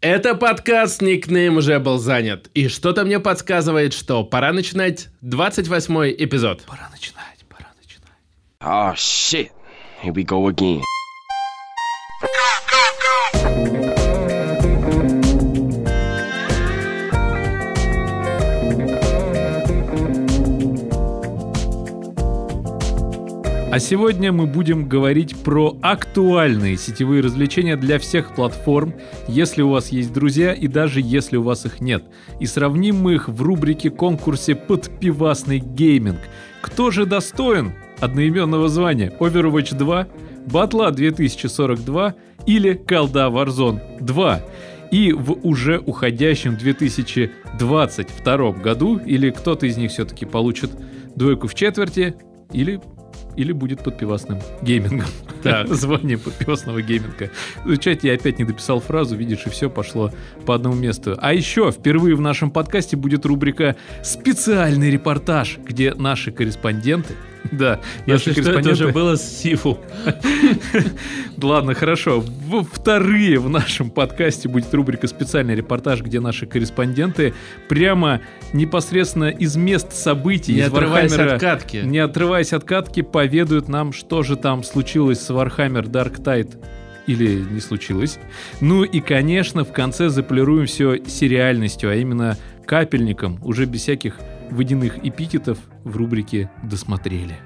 Это подкаст «Никнейм» уже был занят. И что-то мне подсказывает, что пора начинать 28 эпизод. Пора начинать, пора начинать. Oh shit. Here we go again. А сегодня мы будем говорить про актуальные сетевые развлечения для всех платформ, если у вас есть друзья и даже если у вас их нет. И сравним мы их в рубрике конкурсе «Подпивасный гейминг». Кто же достоин одноименного звания Overwatch 2, Батла 2042 или Колда Warzone 2? И в уже уходящем 2022 году, или кто-то из них все-таки получит двойку в четверти, или или будет подпивасным геймингом. Так. Звание под пивасного гейминга. В чате я опять не дописал фразу, видишь, и все пошло по одному месту. А еще впервые в нашем подкасте будет рубрика «Специальный репортаж», где наши корреспонденты, да, наши Если что, это уже было с Сифу. Ладно, хорошо. Вторые в нашем подкасте будет рубрика «Специальный репортаж», где наши корреспонденты прямо непосредственно из мест событий, Не из отрываясь от катки. не отрываясь от катки, поведают нам, что же там случилось с Warhammer Dark Tide или не случилось. Ну и, конечно, в конце заполируем все сериальностью, а именно капельником, уже без всяких водяных эпитетов в рубрике «Досмотрели».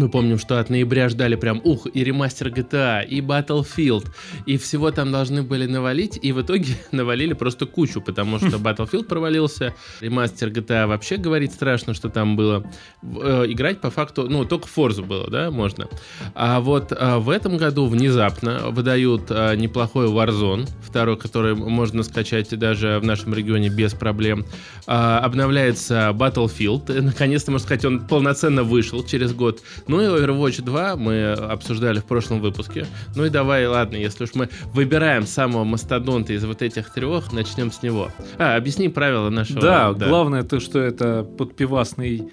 Мы помним, что от ноября ждали прям, ух, и ремастер GTA, и Battlefield, и всего там должны были навалить, и в итоге навалили просто кучу, потому что Battlefield провалился, ремастер GTA вообще говорить страшно, что там было. Э, играть по факту, ну, только Forza было, да, можно. А вот э, в этом году внезапно выдают э, неплохой Warzone, второй, который можно скачать даже в нашем регионе без проблем. А, обновляется Battlefield, наконец-то, можно сказать, он полноценно вышел через год. Ну и Overwatch 2 мы обсуждали в прошлом выпуске. Ну и давай, ладно, если уж мы выбираем самого мастодонта из вот этих трех, начнем с него. А, объясни правила нашего... Да, главное то, что это подпивасный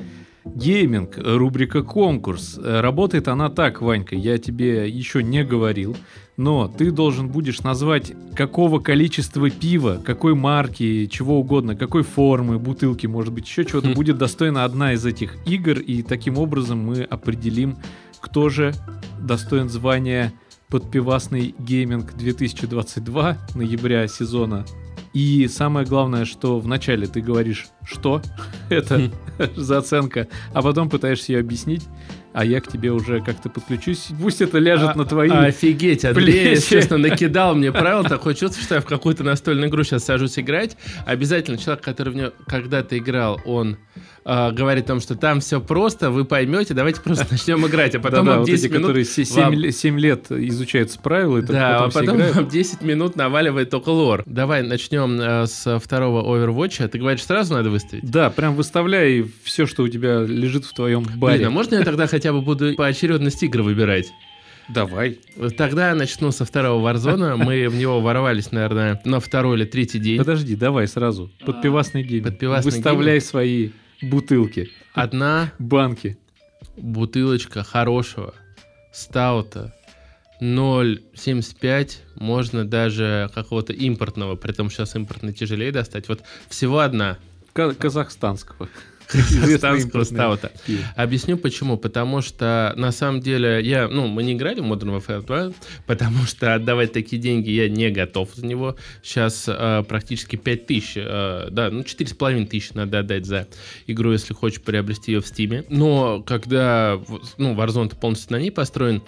гейминг, рубрика конкурс. Э, Работает она так, Ванька, я тебе еще не говорил, но ты должен будешь назвать, какого количества пива, какой марки, чего угодно, какой формы, бутылки, может быть, еще чего-то Хм. будет достойна одна из этих игр, и таким образом мы определим, кто же достоин звания подпивасный гейминг 2022 ноября сезона и самое главное, что вначале ты говоришь, что это за оценка, а потом пытаешься ее объяснить, а я к тебе уже как-то подключусь. Пусть это ляжет на твои... А, Офигеть, Андрей, плечи. честно, накидал мне правил. Такое чувство, что я в какую-то настольную игру сейчас сажусь играть. Обязательно человек, который в нее когда-то играл, он а, говорит о том, что там все просто, вы поймете, давайте просто начнем играть. А потом Да-да, вам вот 10 эти, минут... которые се- вам- 7, ле- 7 лет изучают правила, и Да, а потом все потом играют. вам 10 минут наваливает только лор. Давай начнем э, с второго Overwatch. Ты говоришь, сразу надо выставить? Да, прям выставляй все, что у тебя лежит в твоем баре. Блин, а можно я тогда хотя бы буду по очередности игры выбирать? Давай. Тогда я начну со второго Warzone. Мы в него ворвались, наверное, на второй или третий день. Подожди, давай сразу. Подпивасный гейминг. Подпивасный Выставляй свои бутылки, Одна банки. бутылочка хорошего стаута 0,75, можно даже какого-то импортного, при том сейчас импортный тяжелее достать. Вот всего одна Ка- казахстанского. Казахстанского стаута. Объясню почему. Потому что на самом деле я, ну, мы не играли в Modern Warfare 2, потому что отдавать такие деньги я не готов за него. Сейчас э, практически 5 тысяч, э, да, ну 4,5 тысяч надо отдать за игру, если хочешь приобрести ее в Стиме. Но когда, ну, Warzone полностью на ней построен,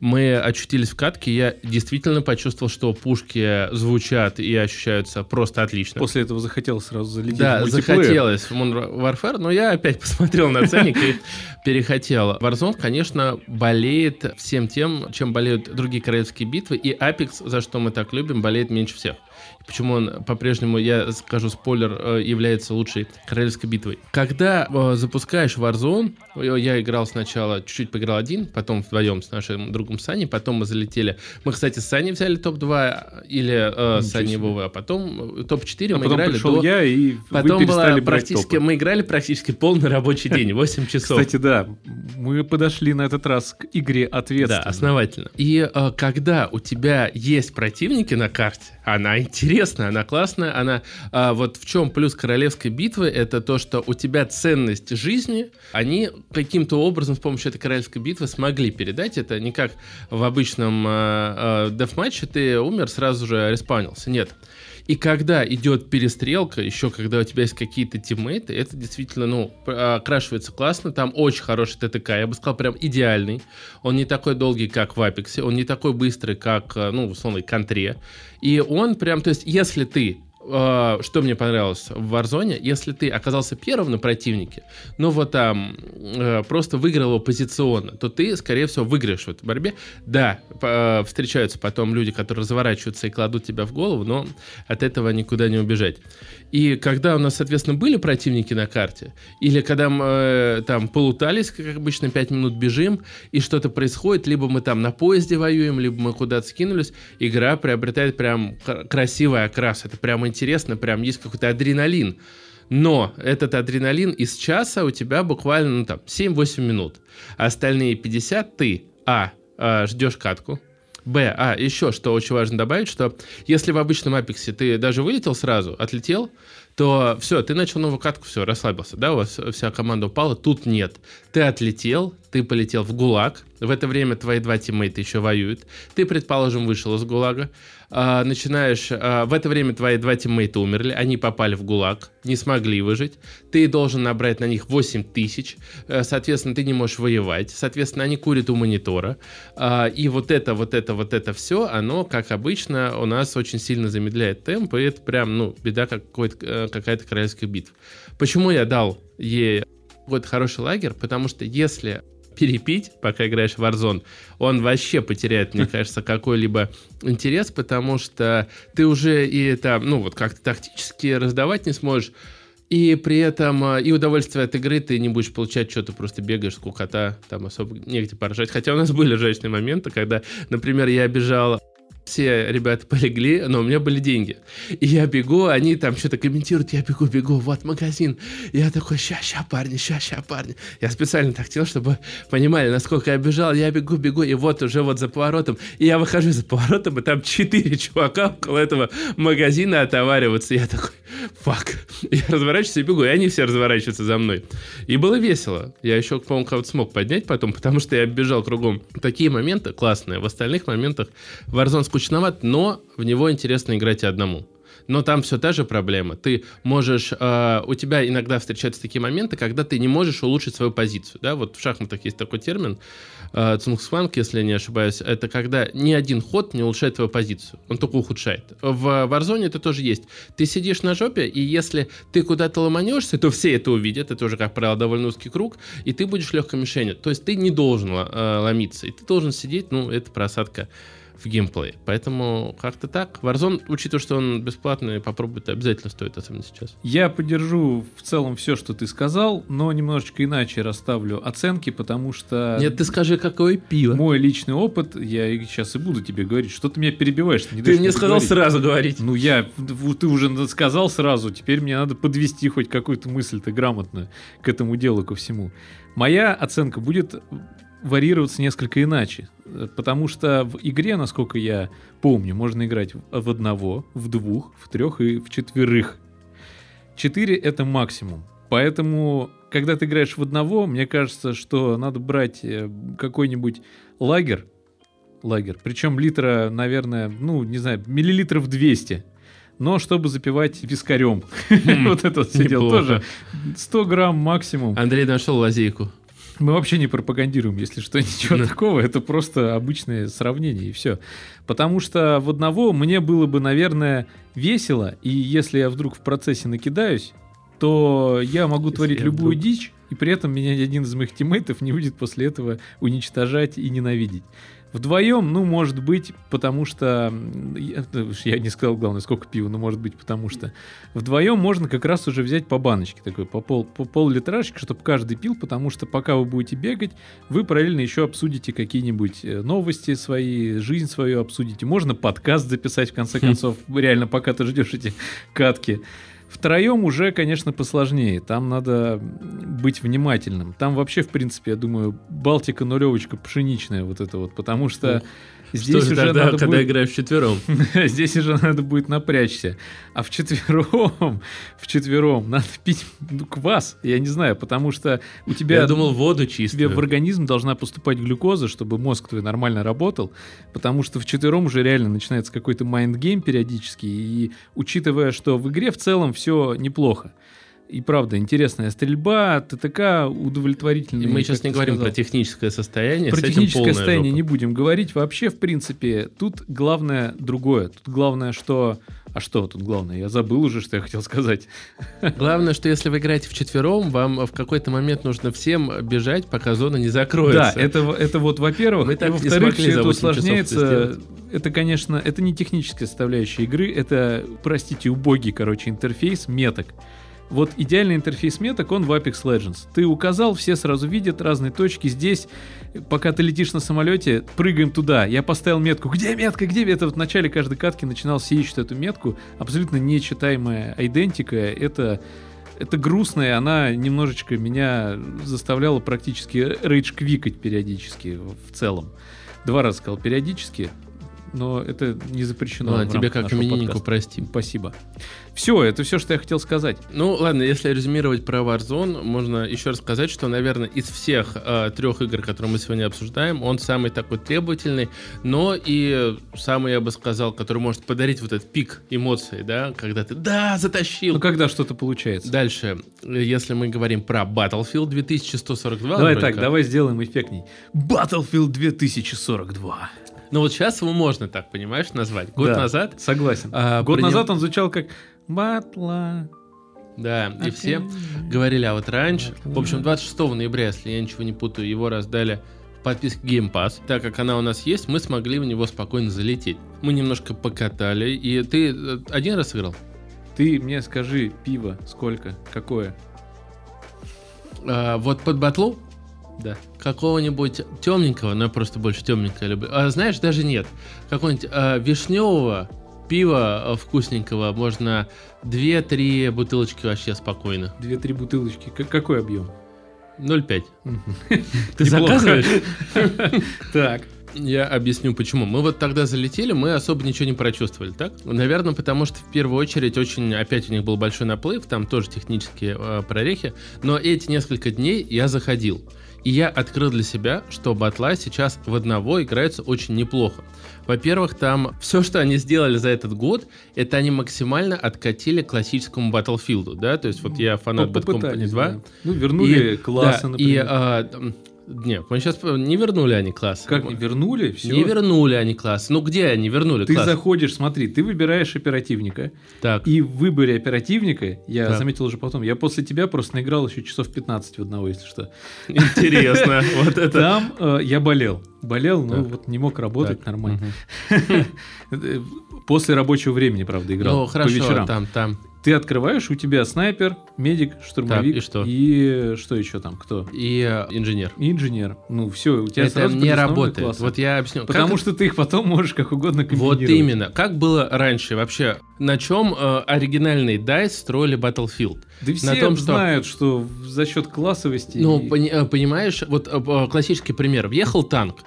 мы очутились в катке, я действительно почувствовал, что пушки звучат и ощущаются просто отлично. После этого захотел сразу залететь в Да, мультиплеер. захотелось в Modern Warfare, но я опять посмотрел на ценник и перехотел. Warzone, конечно, болеет всем тем, чем болеют другие королевские битвы, и Apex, за что мы так любим, болеет меньше всех. Почему он по-прежнему, я скажу спойлер, э, является лучшей королевской битвой. Когда э, запускаешь Warzone, я играл сначала, чуть-чуть поиграл один, потом вдвоем с нашим другом Саней, потом мы залетели. Мы, кстати, с Саней взяли топ-2 или э, Саней Вовы, а потом э, топ-4 а мы потом играли пришел до... я, и Потом была практически, топы. мы играли практически полный рабочий день, 8 часов. Кстати, да, мы подошли на этот раз к игре Да, ответственно. основательно. И э, когда у тебя есть противники на карте, она интересная, она классная, она э, вот в чем плюс королевской битвы, это то, что у тебя ценность жизни, они каким-то образом с помощью этой королевской битвы смогли передать. Это не как в обычном э, э, дефматче ты умер, сразу же респаунился. Нет. И когда идет перестрелка, еще когда у тебя есть какие-то тиммейты, это действительно, ну, п- окрашивается классно. Там очень хороший ТТК, я бы сказал, прям идеальный. Он не такой долгий, как в Апексе, он не такой быстрый, как, э, ну, в условной контре. И он прям, то есть, если ты э, что мне понравилось в Warzone, если ты оказался первым на противнике, ну вот там э, просто выиграл его позиционно, то ты, скорее всего, выиграешь в этой борьбе. Да, э, встречаются потом люди, которые разворачиваются и кладут тебя в голову, но от этого никуда не убежать. И когда у нас, соответственно, были противники на карте, или когда мы э, там полутались, как обычно, 5 минут бежим, и что-то происходит, либо мы там на поезде воюем, либо мы куда-то скинулись, игра приобретает прям красивый окрас. Это прям интересно, прям есть какой-то адреналин. Но этот адреналин из часа у тебя буквально ну, там 7-8 минут. А остальные 50 ты, а, а, ждешь катку, Б. А, еще что очень важно добавить, что если в обычном Апексе ты даже вылетел сразу, отлетел, то все, ты начал новую катку, все, расслабился, да, у вас вся команда упала, тут нет. Ты отлетел, ты полетел в ГУЛАГ, в это время твои два тиммейта еще воюют, ты, предположим, вышел из ГУЛАга, а, начинаешь, а, в это время твои два тиммейта умерли, они попали в ГУЛАГ, не смогли выжить, ты должен набрать на них 8 тысяч, э, соответственно, ты не можешь воевать, соответственно, они курят у монитора, а, и вот это, вот это, вот это все, оно, как обычно, у нас очень сильно замедляет темп, и это прям, ну, беда какой-то, э, какая-то королевская битва. Почему я дал ей какой-то хороший лагерь? Потому что если перепить, пока играешь в Warzone, он вообще потеряет, мне кажется, какой-либо интерес, потому что ты уже и там, ну, вот как-то тактически раздавать не сможешь, и при этом э, и удовольствие от игры ты не будешь получать, что ты просто бегаешь, скукота, там особо негде поржать. Хотя у нас были ржачные моменты, когда, например, я бежал все ребята полегли, но у меня были деньги. И я бегу, они там что-то комментируют, я бегу, бегу, вот магазин. Я такой, ща, ща, парни, ща, ща, парни. Я специально так делал, чтобы понимали, насколько я бежал. Я бегу, бегу, и вот уже вот за поворотом. И я выхожу за поворотом, и там четыре чувака около этого магазина отовариваются. Я такой, фак. Я разворачиваюсь и бегу, и они все разворачиваются за мной. И было весело. Я еще, по-моему, кого-то смог поднять потом, потому что я бежал кругом. Такие моменты классные. В остальных моментах Warzone скучноват, но в него интересно играть и одному. Но там все та же проблема. Ты можешь... э, у тебя иногда встречаются такие моменты, когда ты не можешь улучшить свою позицию. Да? Вот в шахматах есть такой термин, э, цунгсванг, если я не ошибаюсь. Это когда ни один ход не улучшает твою позицию. Он только ухудшает. В Warzone это тоже есть. Ты сидишь на жопе, и если ты куда-то ломанешься, то все это увидят. Это уже, как правило, довольно узкий круг. И ты будешь легкой мишенью. То есть ты не должен э, ломиться. И ты должен сидеть, ну, это просадка в геймплее. Поэтому как-то так. Warzone, учитывая, что он бесплатный, попробуйте, обязательно стоит, особенно сейчас. Я поддержу в целом все, что ты сказал, но немножечко иначе расставлю оценки, потому что Нет, ты скажи, какое пиво. мой личный опыт, я сейчас и буду тебе говорить, что ты меня перебиваешь. не Ты мне сказал договорить. сразу говорить. Ну, я, ты уже сказал сразу, теперь мне надо подвести хоть какую-то мысль-то грамотную к этому делу, ко всему. Моя оценка будет варьироваться несколько иначе, э, потому что в игре, насколько я помню, можно играть в одного, в двух, в трех и в четверых. Четыре — это максимум. Поэтому, когда ты играешь в одного, мне кажется, что надо брать э, какой-нибудь лагерь, лагерь, причем литра, наверное, ну, не знаю, миллилитров 200, но чтобы запивать вискарем. Вот это вот все дело тоже. 100 грамм максимум. Андрей нашел лазейку. Мы вообще не пропагандируем, если что, ничего такого. Это просто обычное сравнение и все. Потому что в одного мне было бы, наверное, весело, и если я вдруг в процессе накидаюсь, то я могу Если творить я любую вдруг- дичь, и при этом меня ни один из моих тиммейтов не будет после этого уничтожать и ненавидеть. Вдвоем, ну, может быть, потому что... Я, не сказал, главное, сколько пива, но может быть, потому что... Вдвоем можно как раз уже взять по баночке такой, по, пол, по пол-литражечки, чтобы каждый пил, потому что пока вы будете бегать, вы параллельно еще обсудите какие-нибудь э, новости свои, жизнь свою обсудите. Можно подкаст записать, в конце концов, реально, пока ты ждешь эти катки. Втроем уже, конечно, посложнее. Там надо быть внимательным. Там вообще, в принципе, я думаю, Балтика нулевочка пшеничная вот это вот, потому что здесь же уже тогда, надо когда будет- играешь вчетвером? Здесь уже надо будет напрячься. А вчетвером, вчетвером надо пить ну, квас, я не знаю, потому что у тебя... Я думал, воду тебе чистую. в организм должна поступать глюкоза, чтобы мозг твой нормально работал, потому что вчетвером уже реально начинается какой-то mind game периодически, и учитывая, что в игре в целом все неплохо. И правда, интересная стрельба, TTK удовлетворительная. И мы сейчас не говорим сказал. про техническое состояние. Про техническое состояние жопа. не будем говорить. Вообще, в принципе, тут главное другое. Тут главное, что... А что тут главное? Я забыл уже, что я хотел сказать. Главное, что если вы играете вчетвером, вам в какой-то момент нужно всем бежать, пока зона не закроется. Да, это, это вот, во-первых. Мы так во-вторых, все это 8 часов это усложняется. Это, конечно, это не техническая составляющая игры, это, простите, убогий, короче, интерфейс меток. Вот идеальный интерфейс меток, он в Apex Legends. Ты указал, все сразу видят разные точки. Здесь, пока ты летишь на самолете, прыгаем туда. Я поставил метку. Где метка? Где метка? Вот в начале каждой катки начинал все ищут эту метку. Абсолютно нечитаемая идентика. Это это грустно, и она немножечко меня заставляла практически рейдж-квикать периодически в целом. Два раза сказал периодически, но это не запрещено. Ну, ладно, в тебе как имениннику простим. Спасибо. Все, это все, что я хотел сказать. Ну, ладно, если резюмировать про Warzone, можно еще раз сказать, что, наверное, из всех э, трех игр, которые мы сегодня обсуждаем, он самый такой требовательный, но и самый, я бы сказал, который может подарить вот этот пик эмоций, да, когда ты «да, затащил». Ну, когда что-то получается. Дальше, если мы говорим про Battlefield 2142, давай так, давай сделаем эффектней. Battlefield 2042. Ну вот сейчас его можно так, понимаешь, назвать. Год Да, назад, Согласен. а, Год него- назад он звучал как Батла. да, и все говорили, а вот раньше, в общем, 26 ноября, если я ничего не путаю, его раздали в подписке Game Pass. Так как она у нас есть, мы смогли в него спокойно залететь. Мы немножко покатали, и ты э, один раз играл? Ты мне скажи, пиво сколько? Какое? А, вот под батлу Да. какого-нибудь темненького, но я просто больше темненькое люблю. А знаешь, даже нет. Какого-нибудь а, вишневого пива а, вкусненького можно 2-3 бутылочки вообще спокойно. Две-три бутылочки. К- какой объем? 0,5. Мгм. Ты заказываешь? Так. Я объясню почему. Мы вот тогда залетели, мы особо ничего не прочувствовали, так? Наверное, потому что в первую очередь очень, опять у них был большой наплыв, там тоже технические э, прорехи, но эти несколько дней я заходил. И я открыл для себя, что батла сейчас в одного играется очень неплохо. Во-первых, там все, что они сделали за этот год, это они максимально откатили к классическому Battlefield, да? То есть вот я фанат Bad Company Попытались, 2. да. Ну, вернули И- классы, да, И, например. а, м, нет, мы сейчас не вернули они классы. Как не вернули? Все. Не вернули они класс. Ну где они вернули Ты класс? заходишь, смотри, ты выбираешь оперативника, Так. и в выборе оперативника, я Так. заметил уже потом, я после тебя просто наиграл еще часов 15 в одного, если что. Интересно. Вот это. Там э, я болел. Болел, но вот не мог работать нормально. Э, После рабочего времени, правда, играл. Ну хорошо, там, там. Ты открываешь, у тебя снайпер, медик, штурмовик. Так, и что? И что еще там? Кто? И э, инженер. И инженер. Ну, все, у тебя Это сразу не работает. классы. Вот я объясню. Потому Как- что ты их потом можешь как угодно Вот комбинировать. именно. Как было раньше вообще? На чем э, оригинальный DICE строили Battlefield? Да все на том, что- знают, что за счет классовости... Ну, и- пони- э, понимаешь, вот э, э, классический пример. Въехал танк,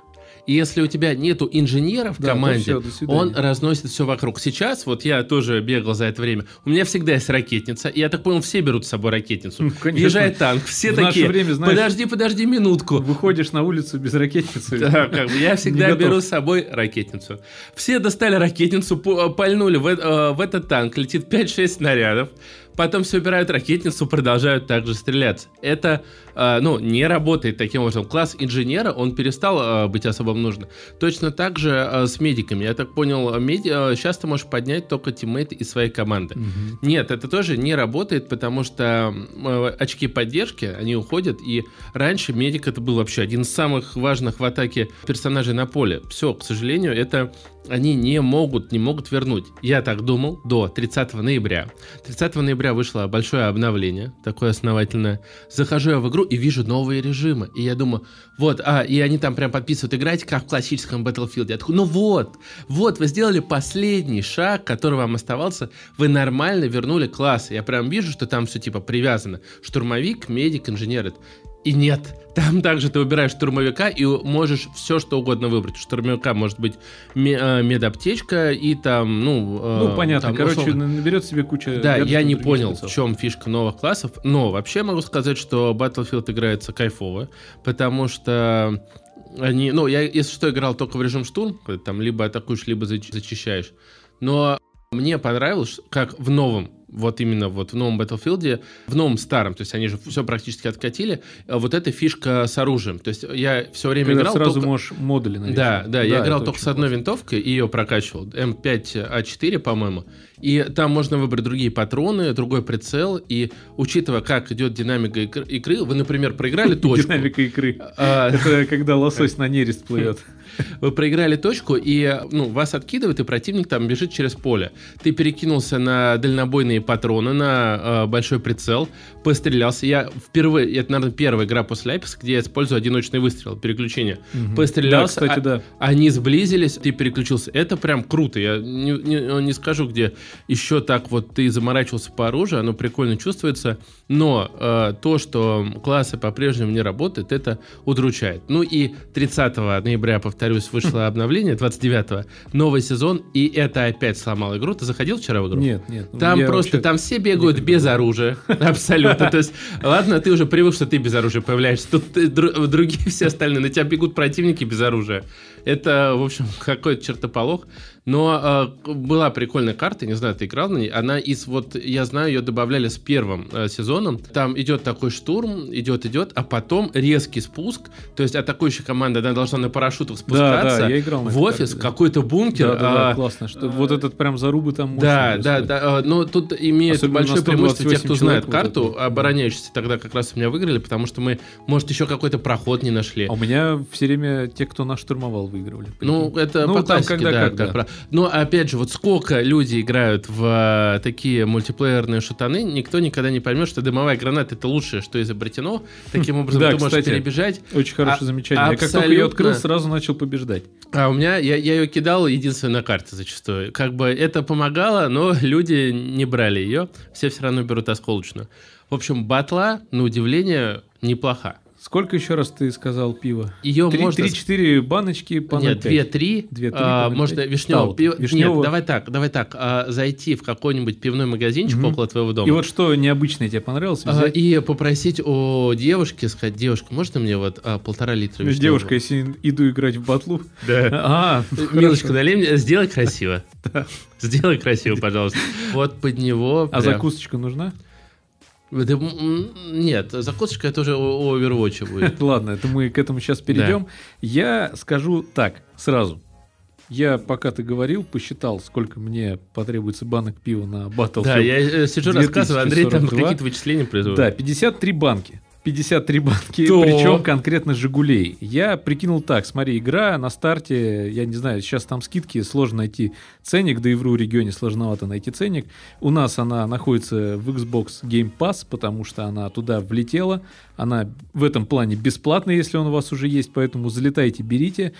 и если у тебя нету инженера в Да, то команде, свидания. он разносит все вокруг. Сейчас, вот я тоже бегал за это время, у меня всегда есть ракетница, и я так понял, все берут с собой ракетницу. Ну, конечно. Въезжает танк, все В такие, время, знаешь, подожди, подожди минутку. Выходишь на улицу без ракетницы. Да, как бы я всегда беру с собой ракетницу. Все достали ракетницу, пальнули в, э, в этот танк, летит 5-6 снарядов. Потом все убирают ракетницу, продолжают также стреляться. Это, э, ну, не работает таким образом. Класс инженера, он перестал э, быть особо нужен. Точно так же э, с медиками. Я так понял, меди... э, сейчас ты можешь поднять только teammate из своей команды. Мгм. Нет, это тоже не работает, потому что э, очки поддержки, они уходят, и раньше медик это был вообще один из самых важных в атаке персонажей на поле. Все, к сожалению, это они не могут, не могут вернуть. Я так думал до 30 ноября. 30 ноября вышло большое обновление, такое основательное. Захожу я в игру и вижу новые режимы. И я думаю, вот, а, и они там прям подписывают, играйте как в классическом Battlefield. Я такой, ну вот, вот, вы сделали последний шаг, который вам оставался, вы нормально вернули класс. Я прям вижу, что там все типа привязано. Штурмовик, медик, инженер. И нет, там также ты выбираешь штурмовика и можешь все что угодно выбрать. У штурмовика может быть э, медаптечка и там, ну... э, Ну, понятно. там, Короче, условно- наберет себе кучу... да, я не понял, в чем фишка новых классов, но вообще могу сказать, что Battlefield играется кайфово, потому что они, ну, я, если что, играл только в режим штурм, там либо атакуешь, либо зач- зачищаешь, но мне понравилось, как в новом, вот именно вот в новом Battlefield, в новом старом, то есть они же все практически откатили, а вот эта фишка с оружием, то есть я все время Когда играл сразу только- можешь модули навешивать. да, да, я играл только с одной классно. винтовкой и ее прокачивал. М5А4, по-моему. И там можно выбрать другие патроны, другой прицел. И учитывая, как идет динамика игр- игры, вы, например, проиграли точку. Динамика игры. а, Это когда лосось на нерест плывет. Вы проиграли точку, и ну, вас откидывает, и противник там бежит через поле. Ты перекинулся на дальнобойные патроны, на э, большой прицел, пострелялся. Я впервые, это, наверное, первая игра после Лайпса, где я использую одиночный выстрел, переключение. Мгм. Пострелялся, Да, кстати, а- да. Они сблизились, ты переключился. Это прям круто. Я не, не- не скажу, где еще так вот ты заморачивался по оружию, оно прикольно чувствуется. Но э, то, что классы по-прежнему не работают, это удручает. Ну и 30 ноября, повторюсь, вышло обновление, 29 новый сезон, и это опять сломал игру. Ты заходил вчера в игру? Нет, нет. Там я просто, там все бегают без оружия. Абсолютно. То есть, ладно, ты уже привык, что ты без оружия появляешься. Тут другие все остальные, на тебя бегут противники без оружия. Это, в общем, какой-то чертополох. Но э, была прикольная карта, не знаю, ты играл на ней. Она из, вот, я знаю, ее добавляли с первым э, сезоном. Там идет такой штурм, идет, идет, а потом резкий спуск. То есть атакующая команда, она должна на парашютах Да, спускаться да, я играл на в офис, да. какой-то бункер. Да, да, да, а, классно. Что вот этот прям зарубы там да, да, да. э, Но тут имеет Особенно большое преимущество тех, кто 128 знает вот карту, это. обороняющиеся тогда как раз у меня выиграли, потому что мы, может, еще какой-то проход не нашли. А у меня все время те, кто нас штурмовал, выигрывали. Ну, это Ну, по классике, когда да, как, как да. правило. Но, опять же, вот сколько люди играют в э, такие мультиплеерные шутаны, никто никогда не поймет, что дымовая граната — это лучшее, что изобретено. Таким образом, Да, ты можешь кстати. перебежать. Очень хорошее А- замечание. Я как только ее открыл, абсолютно. сразу начал побеждать. А у меня, я, я ее кидал единственной на карте зачастую. Как бы это помогало, но люди не брали ее. Все все равно берут осколочную. В общем, батла, на удивление, неплоха. Сколько еще раз ты сказал пиво? Ее Три- можно... Три-четыре баночки по Нет, 0,5. две-три. Две-три А, по 0,5. можно вишневого пива. Вишневого. Нет, давай так, давай так. а, зайти в какой-нибудь пивной магазинчик Мгм. около твоего дома. И вот что необычное тебе понравилось? а, взять? и попросить у девушки, сказать, девушка, можно мне вот а, полтора литра вишневого?» Девушка, если иду играть в батлу. Да. А, Милочка, налей мне, сделай красиво. Сделай красиво, пожалуйста. Вот под него. а закусочка нужна? Да, м, Нет, закусочка это уже у Overwatch будет. Ладно, это мы к этому сейчас перейдем. Я скажу так, сразу. Я, пока ты говорил, посчитал, сколько мне потребуется банок пива на Battlefield. Да, я э, сижу, рассказываю, Андрей там 2042. какие-то вычисления производит. Да, 53 банки. 53 банки, То. причем конкретно «Жигулей». Я прикинул так, смотри, игра на старте, я не знаю, сейчас там скидки, сложно найти ценник, да и в РУ регионе сложновато найти ценник. У нас она находится в Xbox Game Pass, потому что она туда влетела. Она в этом плане бесплатная, если он у вас уже есть, поэтому залетайте, берите.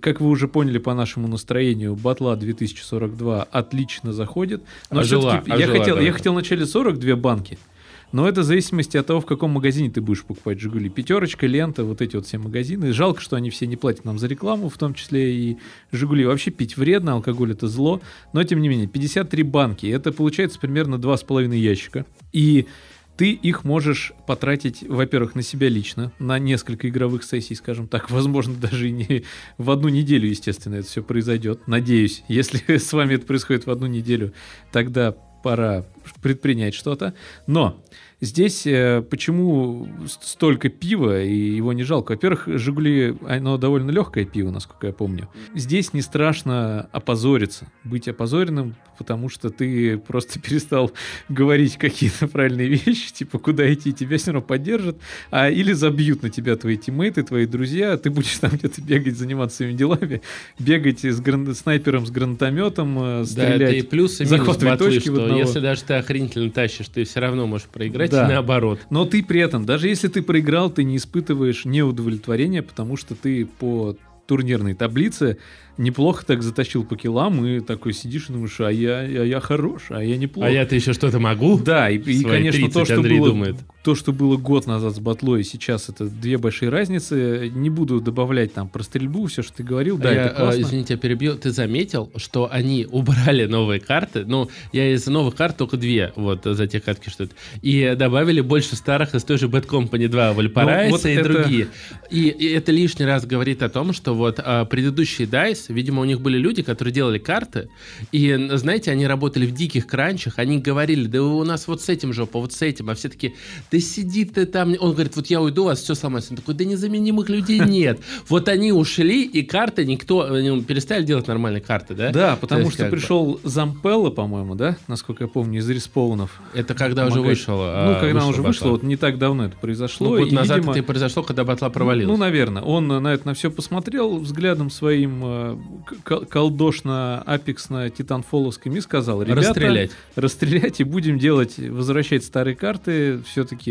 Как вы уже поняли по нашему настроению, Батла 2042 отлично заходит. Но Ожила, все-таки я, ожила, хотел, давай. я хотел вначале 42 банки. Но это в зависимости от того, в каком магазине ты будешь покупать «Жигули». Пятерочка, лента, вот эти вот все магазины. Жалко, что они все не платят нам за рекламу, в том числе и «Жигули». Вообще пить вредно, алкоголь это зло. Но, тем не менее, 53 банки. Это получается примерно 2,5 ящика. И ты их можешь потратить, во-первых, на себя лично, на несколько игровых сессий, скажем так, возможно, даже не в одну неделю, естественно, это все произойдет. Надеюсь, если с вами это происходит в одну неделю, тогда пора предпринять что-то. Но Здесь э, почему столько пива, и его не жалко? Во-первых, «Жигули» оно довольно легкое пиво, насколько я помню. Здесь не страшно опозориться, быть опозоренным, потому что ты просто перестал говорить какие-то правильные вещи, типа куда идти, тебя все равно поддержат, а или забьют на тебя твои тиммейты, твои друзья, ты будешь там где-то бегать, заниматься своими делами, бегать с гран... снайпером с гранатометом, стрелять, да, это и плюс и минус батлы, что если даже ты охренительно тащишь, ты все равно можешь проиграть играть да. наоборот. Но ты при этом, даже если ты проиграл, ты не испытываешь неудовлетворения, потому что ты по турнирной таблице неплохо так затащил по килам, и такой сидишь и думаешь, а я, я, я хорош, а я неплохо. А я-то еще что-то могу? Да, и, и конечно, то что, было, думает. То, что было год назад с батлой, сейчас это две большие разницы. Не буду добавлять там про стрельбу, все, что ты говорил. Да, я, это классно. Извините, я перебью. Ты заметил, что они убрали новые карты? Ну, я из новых карт только две, вот, за те картки, что это. И добавили больше старых из той же Bad Company 2, Вальпарайса ну, вот и это... другие. И, и это лишний раз говорит о том, что вот а, предыдущие DICE Видимо, у них были люди, которые делали карты, и, знаете, они работали в диких кранчах, они говорили, да у нас вот с этим жопа, вот с этим, а все таки да сиди ты там. Он говорит, вот я уйду, у вас все сломается. Он такой, да незаменимых людей нет. Вот они ушли, и карты никто, перестали делать нормальные карты, да? Да, потому что пришел Зампелло, по-моему, да, насколько я помню, из респаунов. Это когда уже вышел. Ну, когда уже вышло, вот не так давно это произошло. Ну, год назад это и произошло, когда батла провалилась. Ну, наверное. Он на это на все посмотрел взглядом своим э, колдошно-апексно титанфоловским и сказал, ребята, расстрелять. расстрелять и будем делать, возвращать старые карты, все-таки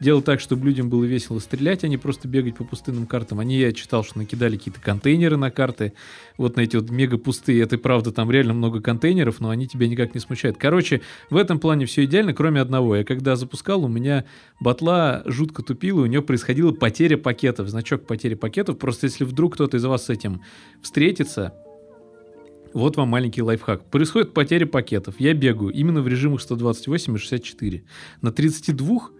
делать так, чтобы людям было весело стрелять, а не просто бегать по пустынным картам. Они, я читал, что накидали какие-то контейнеры на карты, вот на эти вот мега пустые, это правда, там реально много контейнеров, но они тебя никак не смущают. Короче, в этом плане все идеально, кроме одного. Я когда запускал, у меня батла жутко тупила, у нее происходила потеря пакетов, значок потери пакетов, просто если вдруг кто-то из вас с этим встретится, вот вам маленький лайфхак. Происходит потеря пакетов. Я бегаю именно в режимах 128 и 64. На 32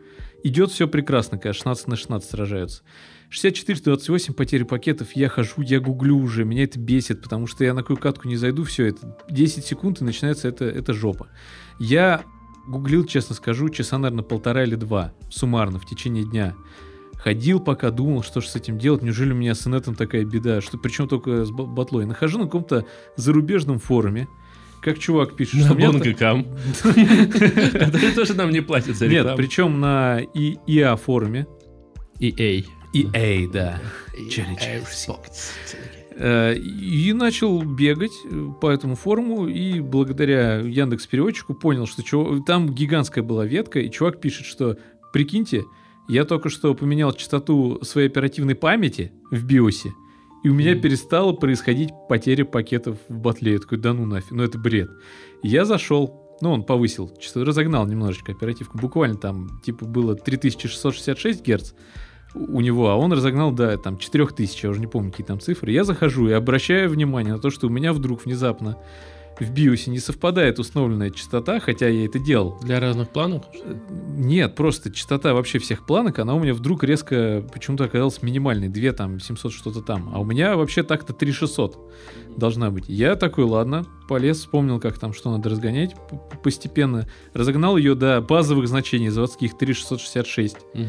идет все прекрасно, когда 16 на 16 сражаются. 64-28 потери пакетов, я хожу, я гуглю уже, меня это бесит, потому что я на какую катку не зайду, все, это 10 секунд и начинается это, это жопа. Я гуглил, честно скажу, часа, наверное, полтора или два, суммарно, в течение дня. Ходил пока, думал, что же с этим делать. Неужели у меня с инетом такая беда? Что, причем только с батлой. Нахожу на каком-то зарубежном форуме, как чувак пишет, на Бонгакам. Это тоже нам не платят за рекламу. Нет, причем на EA форуме. EA. EA, да. Э, и начал бегать э, по этому форуму, и благодаря Яндекс переводчику понял, что там гигантская была ветка, и чувак пишет, что прикиньте, я только что поменял частоту своей оперативной памяти в биосе, и у меня перестало происходить потеря пакетов в батле. Я такой, да ну нафиг, ну это бред. Я зашел, ну он повысил, разогнал немножечко оперативку, буквально там, типа, было 3666 Гц у него, а он разогнал до там 4000, я уже не помню, какие там цифры. Я захожу и обращаю внимание на то, что у меня вдруг внезапно в биосе не совпадает установленная частота, хотя я это делал. Для разных планок? Нет, просто частота вообще всех планок, она у меня вдруг резко почему-то оказалась минимальной. 2 там, 700 что-то там. А у меня вообще так-то 3600 должна быть. Я такой, ладно, полез, вспомнил, как там, что надо разгонять постепенно. Разогнал ее до базовых значений заводских 3666. Угу.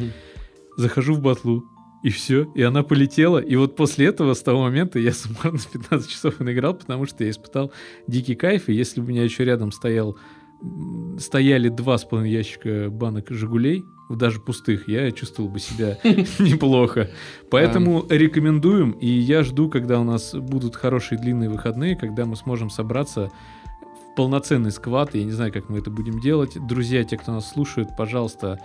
Захожу в батлу, и все, и она полетела. И вот после этого, с того момента, я суммарно 15 часов наиграл, потому что я испытал дикий кайф. И если бы у меня еще рядом стоял, стояли два с половиной ящика банок «Жигулей», даже пустых, я чувствовал бы себя неплохо. Поэтому рекомендуем, и я жду, когда у нас будут хорошие длинные выходные, когда мы сможем собраться в полноценный сквад. Я не знаю, как мы это будем делать. Друзья, те, кто нас слушает, пожалуйста,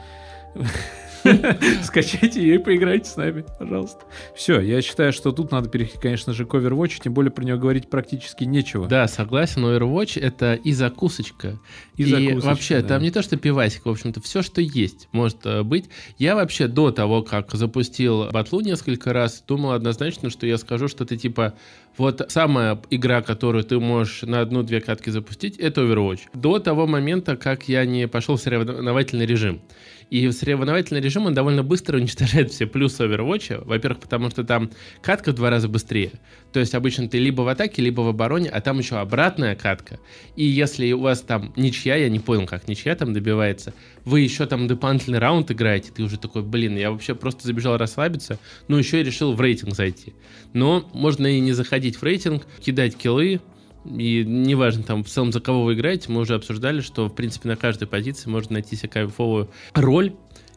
Скачайте ее и поиграйте с нами, пожалуйста. Все, я считаю, что тут надо перейти, конечно же, к Overwatch, тем более про него говорить практически нечего. Да, согласен, но Overwatch это и закусочка. И, и закусочка, вообще, да. там не то, что пивасик, в общем-то, все, что есть, может э, быть. Я вообще до того, как запустил батлу несколько раз, думал однозначно, что я скажу что-то типа вот самая игра, которую ты можешь на одну-две катки запустить, это Overwatch. До того момента, как я не пошел в соревновательный режим. И соревновательный режим, он довольно быстро уничтожает все плюсы Overwatch. Во-первых, потому что там катка в два раза быстрее. То есть обычно ты либо в атаке, либо в обороне, а там еще обратная катка. И если у вас там ничья, я не понял, как ничья там добивается, вы еще там дополнительный раунд играете, ты уже такой, блин, я вообще просто забежал расслабиться, ну еще и решил в рейтинг зайти. Но можно и не заходить в рейтинг, кидать киллы, и неважно, там, в целом, за кого вы играете, мы уже обсуждали, что, в принципе, на каждой позиции можно найти себе кайфовую роль.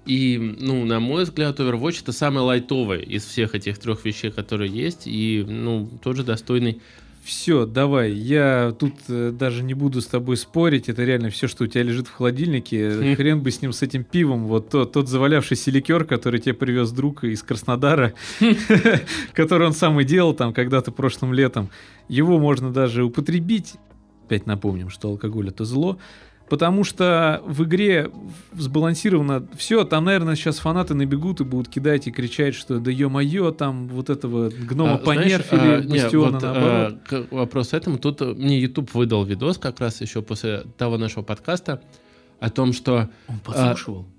И, ну, на мой взгляд, Overwatch это самый лайтовый из всех этих трех вещей, которые есть, и, ну, тоже достойный все, давай, я тут э, даже не буду с тобой спорить, это реально все, что у тебя лежит в холодильнике, хм. хрен бы с ним, с этим пивом, вот тот, тот завалявшийся ликер, который тебе привез друг из Краснодара, хм. который он сам и делал там когда-то прошлым летом, его можно даже употребить, опять напомним, что алкоголь это зло, Потому что в игре сбалансировано все. Там, наверное, сейчас фанаты набегут и будут кидать и кричать, что да ё-моё, там вот этого гнома а, понерфили, а, бастиона вот, наоборот. А, к вопросу этому. Тут мне YouTube выдал видос как раз еще после того нашего подкаста о том, что... Он подслушивал. А, Э,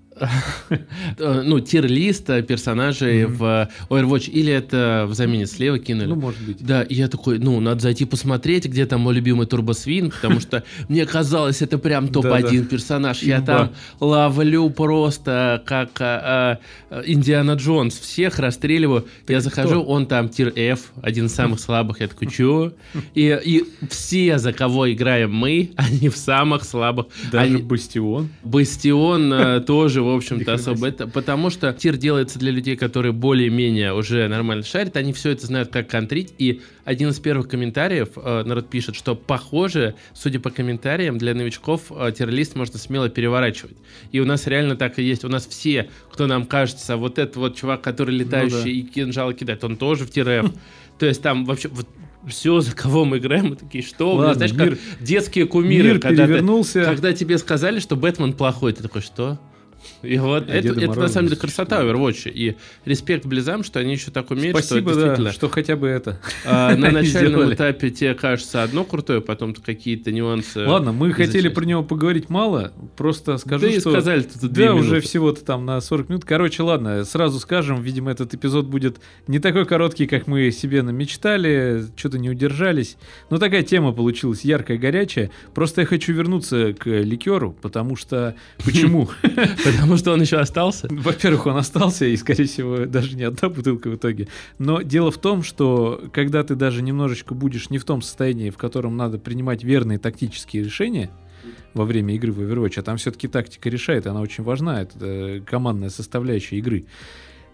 ну, тир-лист персонажей в Overwatch, или это в замене слева кинули. Ну, может быть. Да, и я такой, ну, надо зайти посмотреть, где там мой любимый Турбосвин, потому что мне казалось, это прям топ-1 персонаж. Я там ловлю просто как а, а, Индиана Джонс, всех расстреливаю. Я захожу, он там тир-F, один из самых слабых, я такой, чё? И, и все, за кого играем мы, они в самых слабых. Даже Бастион? Бастион э, тоже, в общем-то, особо это, потому что тир делается для людей, которые более-менее уже нормально шарят, они все это знают, как контрить, и один из первых комментариев, э, народ пишет, что похоже, судя по комментариям, для новичков э, тир-лист можно смело переворачивать. И у нас реально так и есть. У нас все, кто нам кажется, вот этот вот чувак, который летающий ну, да. и кинжалы кидает, он тоже в тир То есть там вообще вот все, за кого мы играем, мы такие, что? Ладно, Знаешь, мир, как детские кумиры, мир когда, перевернулся. Ты, когда тебе сказали, что Бэтмен плохой, ты такой, что? И вот а это, это на самом деле красота Overwatch. И респект Близам, что они еще так умеют, Спасибо, что действительно... Да, что хотя бы это. А, на начальном этапе тебе кажется одно крутое, потом какие-то нюансы. Ладно, мы хотели про него поговорить мало, просто скажу, да что... и сказали тут Да, уже всего-то там на 40 минут. Короче, ладно, сразу скажем, видимо, этот эпизод будет не такой короткий, как мы себе намечтали, что-то не удержались. Но такая тема получилась яркая, горячая. Просто я хочу вернуться к ликеру, потому что... Почему? Потому что он еще остался? Во-первых, он остался, и, скорее всего, даже не одна бутылка в итоге. Но дело в том, что когда ты даже немножечко будешь не в том состоянии, в котором надо принимать верные тактические решения, во время игры в Overwatch, а там все-таки тактика решает, она очень важна, это э, командная составляющая игры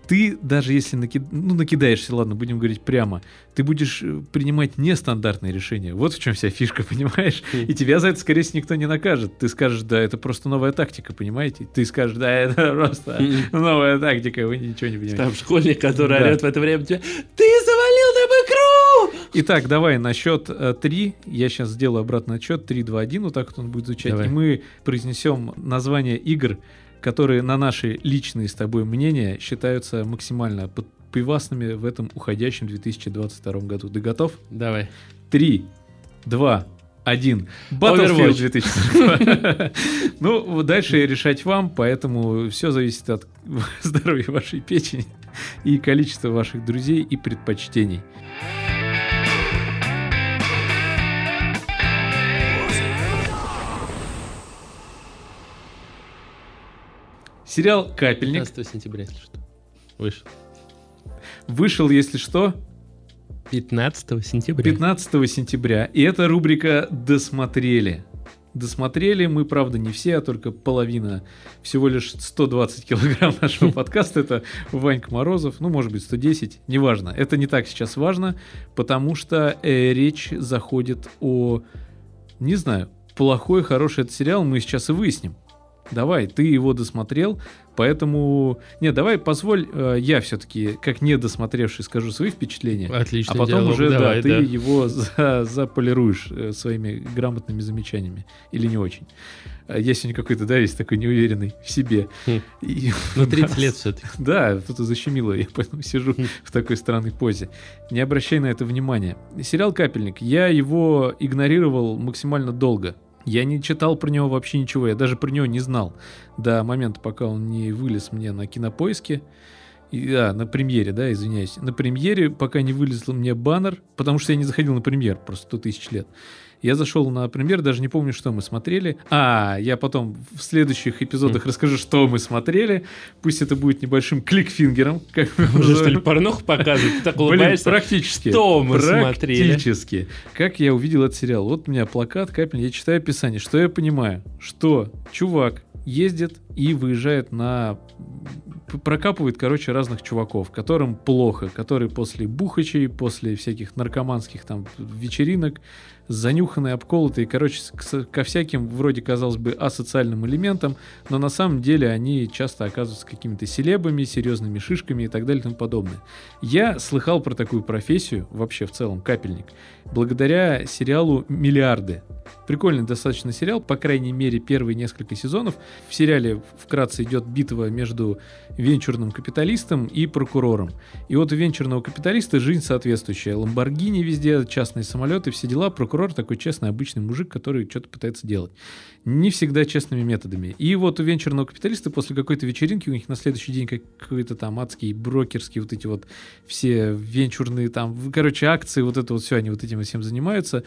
ты даже если накид... ну, накидаешься, ладно, будем говорить прямо, ты будешь э, принимать нестандартные решения. Вот в чем вся фишка, понимаешь? И тебя за это, скорее всего, никто не накажет. Ты скажешь, да, это просто новая тактика, понимаете? Ты скажешь, да, это просто новая тактика, вы ничего не понимаете. Там школьник, который да. орет в это время тебя, ты завалил нам игру! Итак, давай на счет э, 3, я сейчас сделаю обратный отчет, 3, 2, 1, вот так вот он будет звучать, давай. и мы произнесем название игр, которые на наши личные с тобой мнения считаются максимально пивасными в этом уходящем 2022 году. Ты готов? Давай. Три, два, один. Battlefield 2042. Ну, дальше решать вам, поэтому все зависит от здоровья вашей печени и количества ваших друзей и предпочтений. Сериал «Капельник». 15 сентября, если что. Вышел. Вышел, если что, 15 сентября. 15 сентября. И это рубрика «Досмотрели». Досмотрели мы, правда, не все, а только половина. Всего лишь 120 килограмм нашего подкаста. Это Ванька Морозов. Ну, может быть, 110. Неважно. Это не так сейчас важно, потому что э, речь заходит о... Не знаю, плохой, хороший этот сериал мы сейчас и выясним. Давай, ты его досмотрел, поэтому... Нет, давай позволь, э, я все-таки, как не досмотревший, скажу свои впечатления. Отлично. А потом диалог. уже, давай, да, ты его за, заполируешь э, своими грамотными замечаниями. Или не очень. Э, я сегодня какой-то, да, весь такой неуверенный в себе. Хм. И, ну, 30 лет все-таки. Да, тут защемило, я поэтому сижу хм. в такой странной позе. Не обращай на это внимания. Сериал «Капельник». Я его игнорировал максимально долго Я не читал про него вообще ничего, я даже про него не знал до момента, пока он не вылез мне на кинопоиске. И, а, на премьере, да, извиняюсь. На премьере, пока не вылезл мне баннер, потому что я не заходил на премьер просто 100 тысяч лет. Я зашел на премьер, даже не помню, что мы смотрели. А, я потом в следующих эпизодах mm. расскажу, что мы смотрели. Пусть это будет небольшим кликфингером. Как Уже что ли порнух показывать? Ты так улыбаешься. Блин, практически. Что мы смотрели? Практически. Как я увидел этот сериал? Вот у меня плакат, капель, я читаю описание. Что я понимаю? Что чувак ездит и выезжает на прокапывает, короче, разных чуваков, которым плохо, которые после бухачей, после всяких наркоманских там вечеринок, занюханные, обколотые, короче, ко всяким, вроде, казалось бы, асоциальным элементам, но на самом деле они часто оказываются какими-то селебами, серьезными шишками и так далее и тому подобное. Я слыхал про такую профессию, вообще в целом, капельник, благодаря сериалу «Миллиарды». Прикольный достаточно сериал, по крайней мере, первые несколько сезонов. В сериале вкратце идет битва между венчурным капиталистом и прокурором. И вот у венчурного капиталиста жизнь соответствующая. Ламборгини везде, частные самолеты, все дела. Прокурор такой честный, обычный мужик, который что-то пытается делать. Не всегда честными методами. И вот у венчурного капиталиста после какой-то вечеринки, у них на следующий день какой-то там адский брокерский, вот эти вот все венчурные там, короче, акции, вот это вот все, они вот этим всем занимаются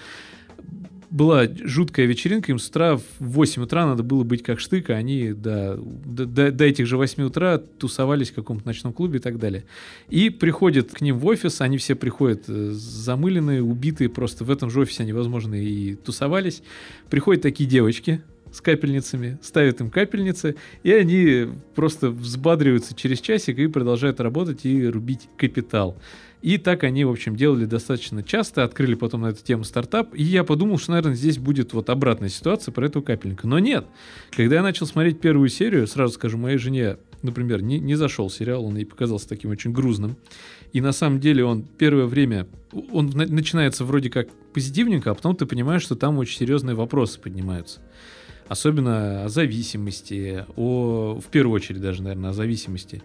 была жуткая вечеринка, им с утра в 8 утра надо было быть как штык, а они до, до, до этих же 8 утра тусовались в каком-то ночном клубе и так далее. И приходят к ним в офис, они все приходят э, замыленные, убитые, просто в этом же офисе они, возможно, и тусовались. Приходят такие девочки, с капельницами, ставят им капельницы, и они просто взбадриваются через часик и продолжают работать и рубить капитал. И так они, в общем, делали достаточно часто, открыли потом на эту тему стартап, и я подумал, что, наверное, здесь будет вот обратная ситуация про этого капельника. Но нет. Когда я начал смотреть первую серию, сразу скажу, моей жене, например, не, не зашел сериал, он ей показался таким очень грузным. И на самом деле он первое время, он начинается вроде как позитивненько, а потом ты понимаешь, что там очень серьезные вопросы поднимаются особенно о зависимости, о, в первую очередь даже, наверное, о зависимости.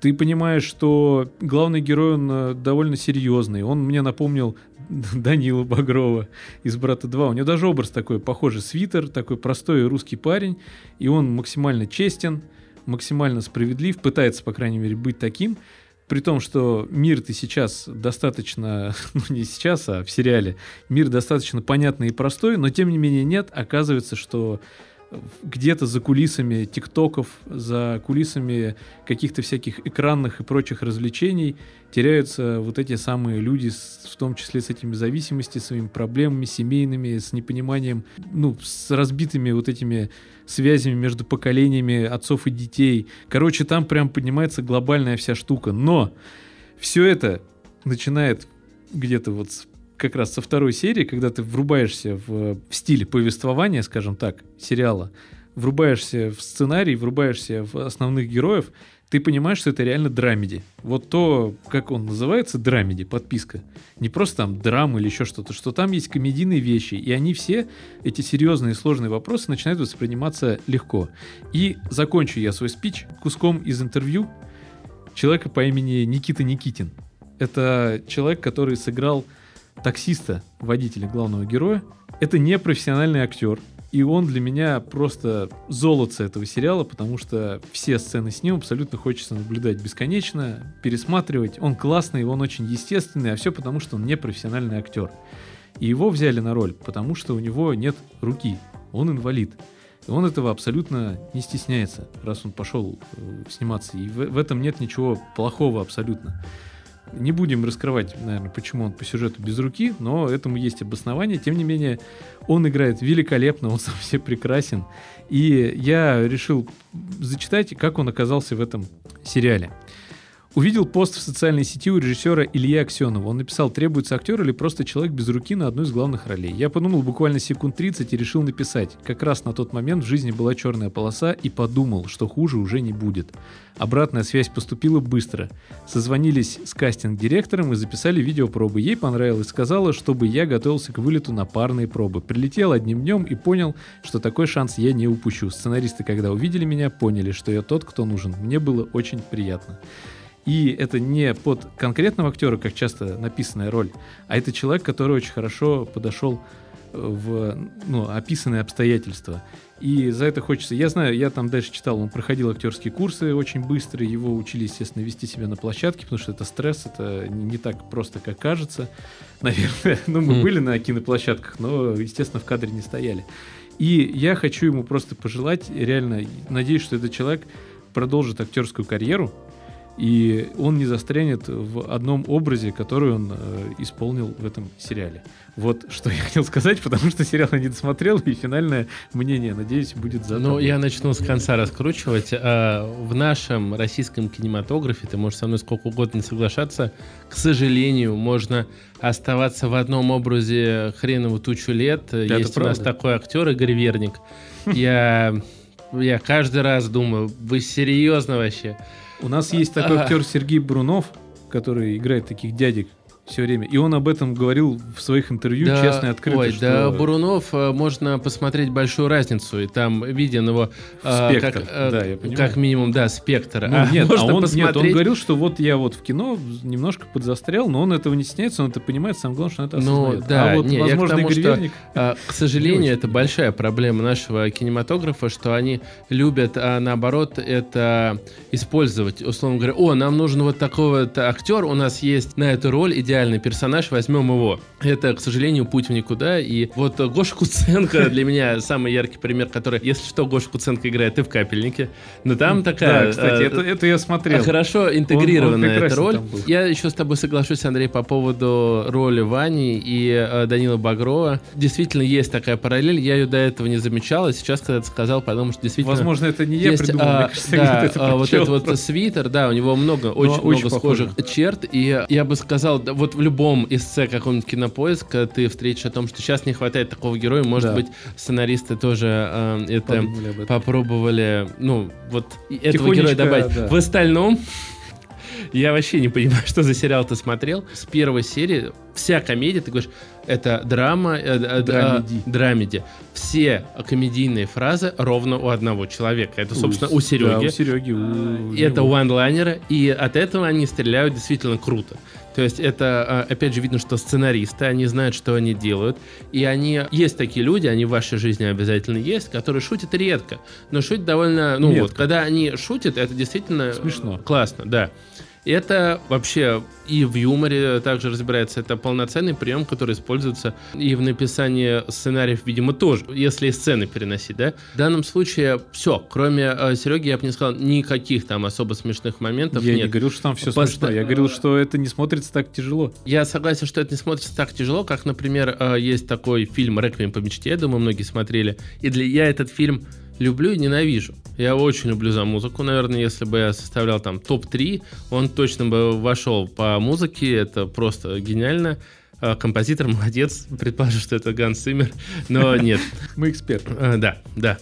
Ты понимаешь, что главный герой, он э, довольно серьезный. Он мне напомнил Данила Багрова из «Брата 2». У него даже образ такой, похожий свитер, такой простой русский парень, и он максимально честен, максимально справедлив, пытается, по крайней мере, быть таким, при том, что мир ты сейчас достаточно, ну не сейчас, а в сериале, мир достаточно понятный и простой, но тем не менее нет, оказывается, что где-то за кулисами тиктоков, за кулисами каких-то всяких экранных и прочих развлечений теряются вот эти самые люди, в том числе с этими зависимостями, своими проблемами семейными, с непониманием, ну, с разбитыми вот этими связями между поколениями отцов и детей. Короче, там прям поднимается глобальная вся штука. Но все это начинает где-то вот как раз со второй серии, когда ты врубаешься в, в стиль повествования, скажем так, сериала, врубаешься в сценарий, врубаешься в основных героев, ты понимаешь, что это реально драмеди. Вот то, как он называется, драмеди, подписка. Не просто там драма или еще что-то, что там есть комедийные вещи, и они все, эти серьезные и сложные вопросы, начинают восприниматься легко. И закончу я свой спич куском из интервью человека по имени Никита Никитин. Это человек, который сыграл таксиста, водителя главного героя. Это не профессиональный актер, и он для меня просто золото этого сериала, потому что все сцены с ним абсолютно хочется наблюдать бесконечно, пересматривать. Он классный, он очень естественный, а все потому, что он не профессиональный актер. И его взяли на роль, потому что у него нет руки, он инвалид. И он этого абсолютно не стесняется, раз он пошел э, сниматься. И в этом нет ничего плохого абсолютно. Не будем раскрывать, наверное, почему он по сюжету без руки, но этому есть обоснование. Тем не менее, он играет великолепно, он совсем прекрасен. И я решил зачитать, как он оказался в этом сериале. Увидел пост в социальной сети у режиссера Илья Аксенова. Он написал, требуется актер или просто человек без руки на одну из главных ролей. Я подумал буквально секунд 30 и решил написать. Как раз на тот момент в жизни была черная полоса и подумал, что хуже уже не будет. Обратная связь поступила быстро. Созвонились с кастинг-директором и записали видеопробы. Ей понравилось, сказала, чтобы я готовился к вылету на парные пробы. Прилетел одним днем и понял, что такой шанс я не упущу. Сценаристы, когда увидели меня, поняли, что я тот, кто нужен. Мне было очень приятно. И это не под конкретного актера, как часто написанная роль, а это человек, который очень хорошо подошел в ну, описанные обстоятельства. И за это хочется... Я знаю, я там дальше читал, он проходил актерские курсы очень быстро, его учили, естественно, вести себя на площадке, потому что это стресс, это не, так просто, как кажется, наверное. Ну, мы Мгм. были на киноплощадках, но, естественно, в кадре не стояли. И я хочу ему просто пожелать, реально, надеюсь, что этот человек продолжит актерскую карьеру, и он не застрянет в одном образе, который он э, исполнил в этом сериале. Вот что я хотел сказать, потому что сериал я не досмотрел, и финальное мнение, надеюсь, будет за Ну, я начну с конца раскручивать. А, В нашем российском кинематографе, ты можешь со мной сколько угодно не соглашаться, к сожалению, можно оставаться в одном образе хренову тучу лет. Есть у нас такой актер Игорь Верник. Я, я каждый раз думаю, вы серьезно вообще? У нас есть такой актер Сергей Брунов, который играет таких дядек все время, и он об этом говорил в своих интервью, честно и открыто, ой, что да, Бурунов э, можно посмотреть большую разницу, и там виден его э, Спектр, как, э, да, я понимаю. как минимум, да, спектр. Ну, А нет, а можно он, нет, он посмотреть- говорил, что вот я вот в кино немножко подзастрял, но он этого не стесняется, он это понимает, самое главное, что он это Ну, осознает. да, а вот, не, я к возможно, тому, Игорь что- Верник... А, К сожалению, это большая проблема нашего кинематографа, что они любят, а наоборот, это использовать. Условно говоря, о, нам нужен вот такой вот актер, у нас есть на эту роль идеальный персонаж, возьмем его. Это, к сожалению, путь в никуда. И вот э, Гоша Куценко для меня самый яркий пример, который, если что, Гоша Куценко играет и в «Капельнике». Но там такая... Да, кстати, э, это, это я смотрел. Хорошо интегрированная эта роль. Я еще с тобой соглашусь, Андрей, по поводу роли Вани и э, Данила Багрова. Действительно, есть такая параллель. Я ее до этого не замечал, и сейчас, когда ты сказал, подумал, что действительно... Возможно, это не я есть, придумал, а, мне кажется, да, это а, вот этот вот свитер, да, у него много, очень, очень много похоже. схожих черт, и я бы сказал, да, вот в любом эссе какого-нибудь кинопоиска ты встретишь о том, что сейчас не хватает такого героя, может Да. быть, сценаристы тоже э, это этом. попробовали, ну, вот этого героя добавить. да. В остальном, я вообще не понимаю, что за сериал ты смотрел. С первой серии вся комедия, ты говоришь, это драма, э, э, Драмеди. э, драмеди. Все комедийные фразы ровно у одного человека. Это, собственно, у Сереги. Да, у Сереги. у это него. ванлайнеры, и от этого они стреляют действительно круто. То есть это, а, опять же, видно, что сценаристы, они знают, что они делают, и они, есть такие люди, они в вашей жизни обязательно есть, которые шутят редко, но шутят довольно, ну Метко. вот, когда они шутят, это действительно Смешно. э, классно, да. Это вообще и в юморе также разбирается. Это полноценный прием, который используется и в написании сценариев, видимо, тоже, если сцены переносить, да. В данном случае все, кроме э, Сереги, я бы не сказал никаких там особо смешных моментов. Я нет. не говорил, что там все Поста- смешно. Я говорил, что это не смотрится так тяжело. Я согласен, что это не смотрится так тяжело, как, например, э, есть такой фильм «Реквием по мечте», я думаю, многие смотрели. И для я этот фильм люблю и ненавижу. Я очень люблю за музыку. Наверное, если бы я составлял там топ-3, он точно бы вошел по музыке. Это просто гениально. Э, Композитор молодец. Предположу, что это Ганс Циммер. Но нет. Мы эксперты. Э, Да, да.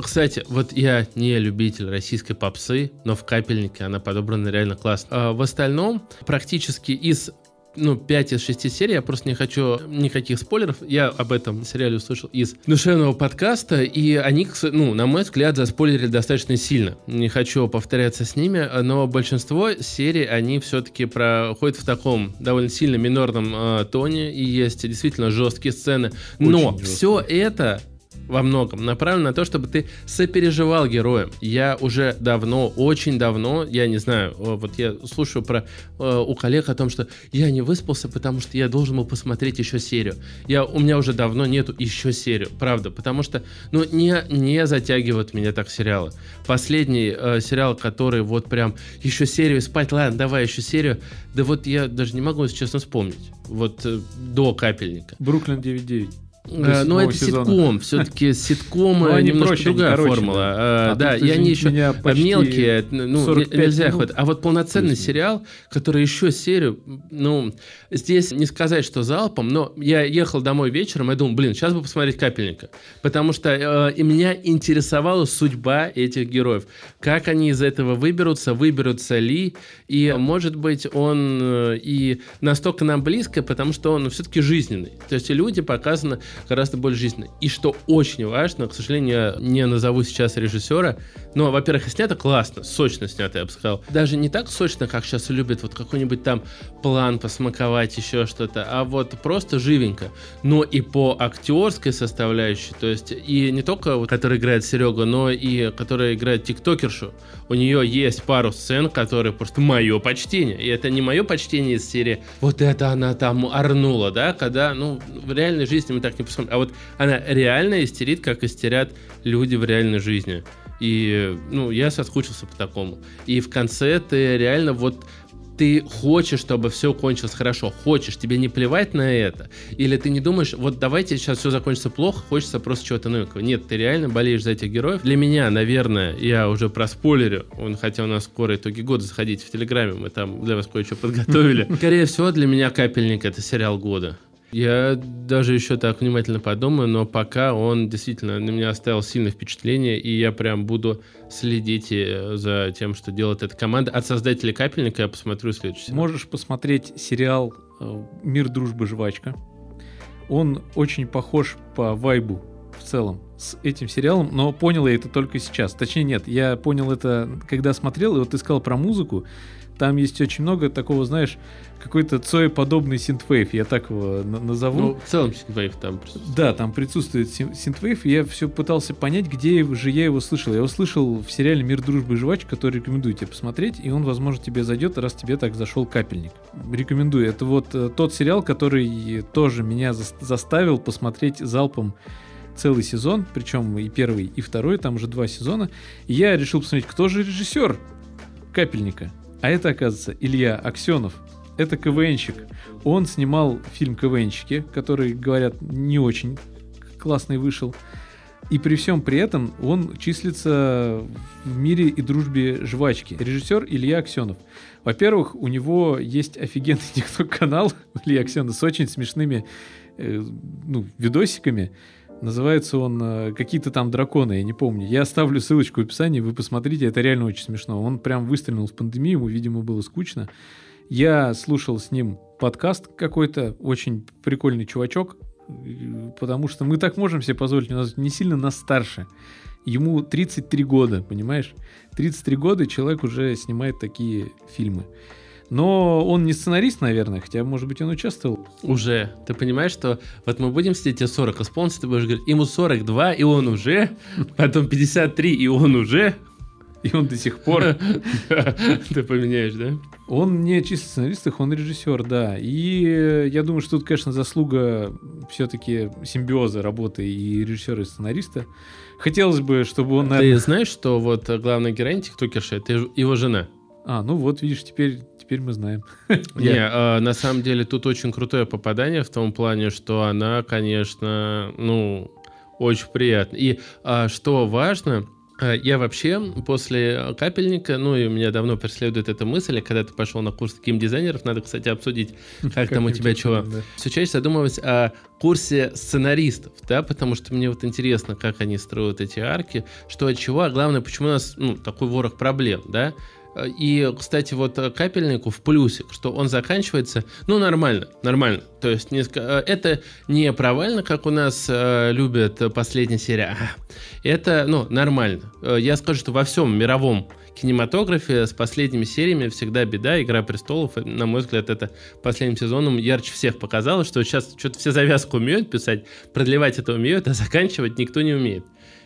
Кстати, вот я не любитель российской попсы, но в капельнике она подобрана реально классно. А В остальном, практически из ну, 5 из 6 серий, я просто не хочу никаких спойлеров. Я об этом сериале услышал из душевного подкаста, и они, ну, на мой взгляд, заспойлерили достаточно сильно. Не хочу повторяться с ними, но большинство серий, они все-таки проходят в таком довольно сильно минорном э, тоне, и есть действительно жесткие сцены. Но Очень все это во многом направлено на то, чтобы ты сопереживал героям. Я уже давно, очень давно, я не знаю, вот я слушаю про э, у коллег о том, что я не выспался, потому что я должен был посмотреть еще серию. Я, у меня уже давно нету еще серию, правда, потому что, ну, не, не затягивают меня так сериалы. Последний э, сериал, который вот прям еще серию спать, ладно, давай еще серию, да вот я даже не могу, если честно, вспомнить. Вот э, до капельника. Бруклин 9.9. Э, Ну, это сезона. ситком. Все-таки ситкомы Ну, они немножко проще, другая короче, формула. да. А, А Да, и они еще мелкие, ну, 45 нельзя минут. хватать. А вот полноценный сериал, который еще серию, ну, здесь не сказать, что залпом, но я ехал домой вечером, я думал, блин, сейчас бы посмотреть «Капельника». Потому что э, и меня интересовала судьба этих героев. Как они из этого выберутся, выберутся ли, и, может быть, он э, и настолько нам близко, потому что он все-таки жизненный. То есть и люди показаны... гораздо более жизненно. И что очень важно, к сожалению, не назову сейчас режиссера, но, во-первых, снято классно, сочно снято, я бы сказал. Даже не так сочно, как сейчас любят, вот какой-нибудь там план посмаковать, еще что-то, а вот просто живенько. Но и по актерской составляющей, то есть и не только, вот, который играет Серега, но и которая играет тиктокершу. У нее есть пару сцен, которые просто мое почтение. И это не мое почтение из серии «Вот это она там орнула», да, когда, ну, в реальной жизни мы так не посмотрим. А вот она реально истерит, как истерят люди в реальной жизни. И, ну, я соскучился по такому. И в конце ты реально вот ты хочешь, чтобы все кончилось хорошо, хочешь, тебе не плевать на это, или ты не думаешь, вот давайте сейчас все закончится плохо, хочется просто чего-то новенького. Нет, ты реально болеешь за этих героев. Для меня, наверное, я уже про спойлерю, он, хотя у нас скоро итоги года, заходите в Телеграме, мы там для вас кое-что подготовили. Скорее всего, для меня «Капельник» — это сериал года. Я даже еще так внимательно подумаю, но пока он действительно на меня оставил сильное впечатление, и я прям буду следить э, за тем, что делает эта команда. От создателей «Капельника» я посмотрю следующий Можешь посмотреть сериал э, «Мир, дружба, жвачка». Он очень похож по вайбу в целом с этим сериалом, но понял я это только сейчас. Точнее, нет, я понял это, когда смотрел, и вот искал про музыку. Там есть очень много такого, знаешь, какой-то Цой-подобный synthwave, я так его назову. Ну, в целом synthwave там присутствует. Да, там присутствует synthwave, и я все пытался понять, где же я его слышал. Я его слышал в сериале «Мир, дружба, жвачка», который рекомендую тебе посмотреть, и он, возможно, тебе зайдет, раз тебе так зашел капельник. Рекомендую. Это вот э, тот сериал, который тоже меня заставил посмотреть залпом целый сезон, причем и первый, и второй, там уже два сезона. И я решил посмотреть, кто же режиссер капельника. А это, оказывается, Илья Аксенов. Это КВНщик. Он снимал фильм «КВНщики», который, говорят, не очень классный вышел. И при всем при этом он числится в мире и дружбе жвачки. Режиссер Илья Аксенов. Во-первых, у него есть офигенный тикток-канал Илья Аксенов с очень смешными э, ну, видосиками. Называется он э, «Какие-то там драконы», я не помню. Я оставлю ссылочку в описании, вы посмотрите, это реально очень смешно. Он прям выстрелил в пандемию, ему, видимо, было скучно. Я слушал с ним подкаст какой-то, очень прикольный чувачок, потому что мы так можем себе позволить, у нас не сильно нас старше. Ему 33 года, понимаешь? 33 года человек уже снимает такие фильмы. Но он не сценарист, наверное, хотя, может быть, он участвовал. Уже. Ты понимаешь, что вот мы будем сидеть тебе 40 исполнится, ты будешь говорить, ему 42, и он уже, потом 53, и он уже, и он до сих пор... Ты поменяешь, да? Он не чисто сценарист, он режиссер, да. И я думаю, что тут, конечно, заслуга все-таки симбиоза работы и режиссера, и сценариста. Хотелось бы, чтобы он... Ты знаешь, что вот главная героиня тиктокерша, это его жена? А, ну вот, видишь, теперь теперь мы знаем. Не, а, на самом деле тут очень крутое попадание в том плане, что она, конечно, ну, очень приятно. И а, что важно, а, я вообще после капельника, ну и меня давно преследует эта мысль, когда ты пошел на курс геймдизайнеров, надо, кстати, обсудить, как там у тебя чего. Все чаще задумываюсь о курсе сценаристов, да, потому что мне вот интересно, как они строят эти арки, что от чего, а главное, почему у нас ну, такой ворох проблем, да, и, кстати, вот э, капельнику в плюсе, что он заканчивается, ну, нормально, нормально. То есть не, э, это не провально, как у нас э, любят последняя серия. Это, ну, нормально. Э, я скажу, что во всем мировом кинематографе с последними сериями всегда беда. «Игра престолов», на мой взгляд, это последним сезоном ярче всех показало, что сейчас что-то все завязку умеют писать, продлевать это умеют, а заканчивать никто не умеет.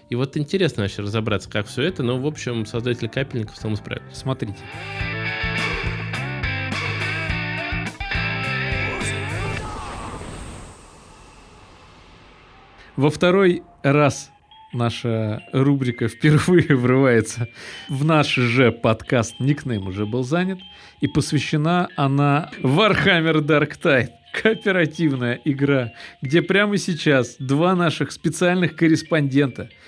И вот интересно вообще разобраться, как все это, но, в общем, создатели капельников сам справились. Смотрите. Во второй раз наша рубрика впервые врывается в наш же подкаст. Никнейм уже был занят. И посвящена она Warhammer Dark Tide. Кооперативная игра, где прямо сейчас два наших специальных корреспондента –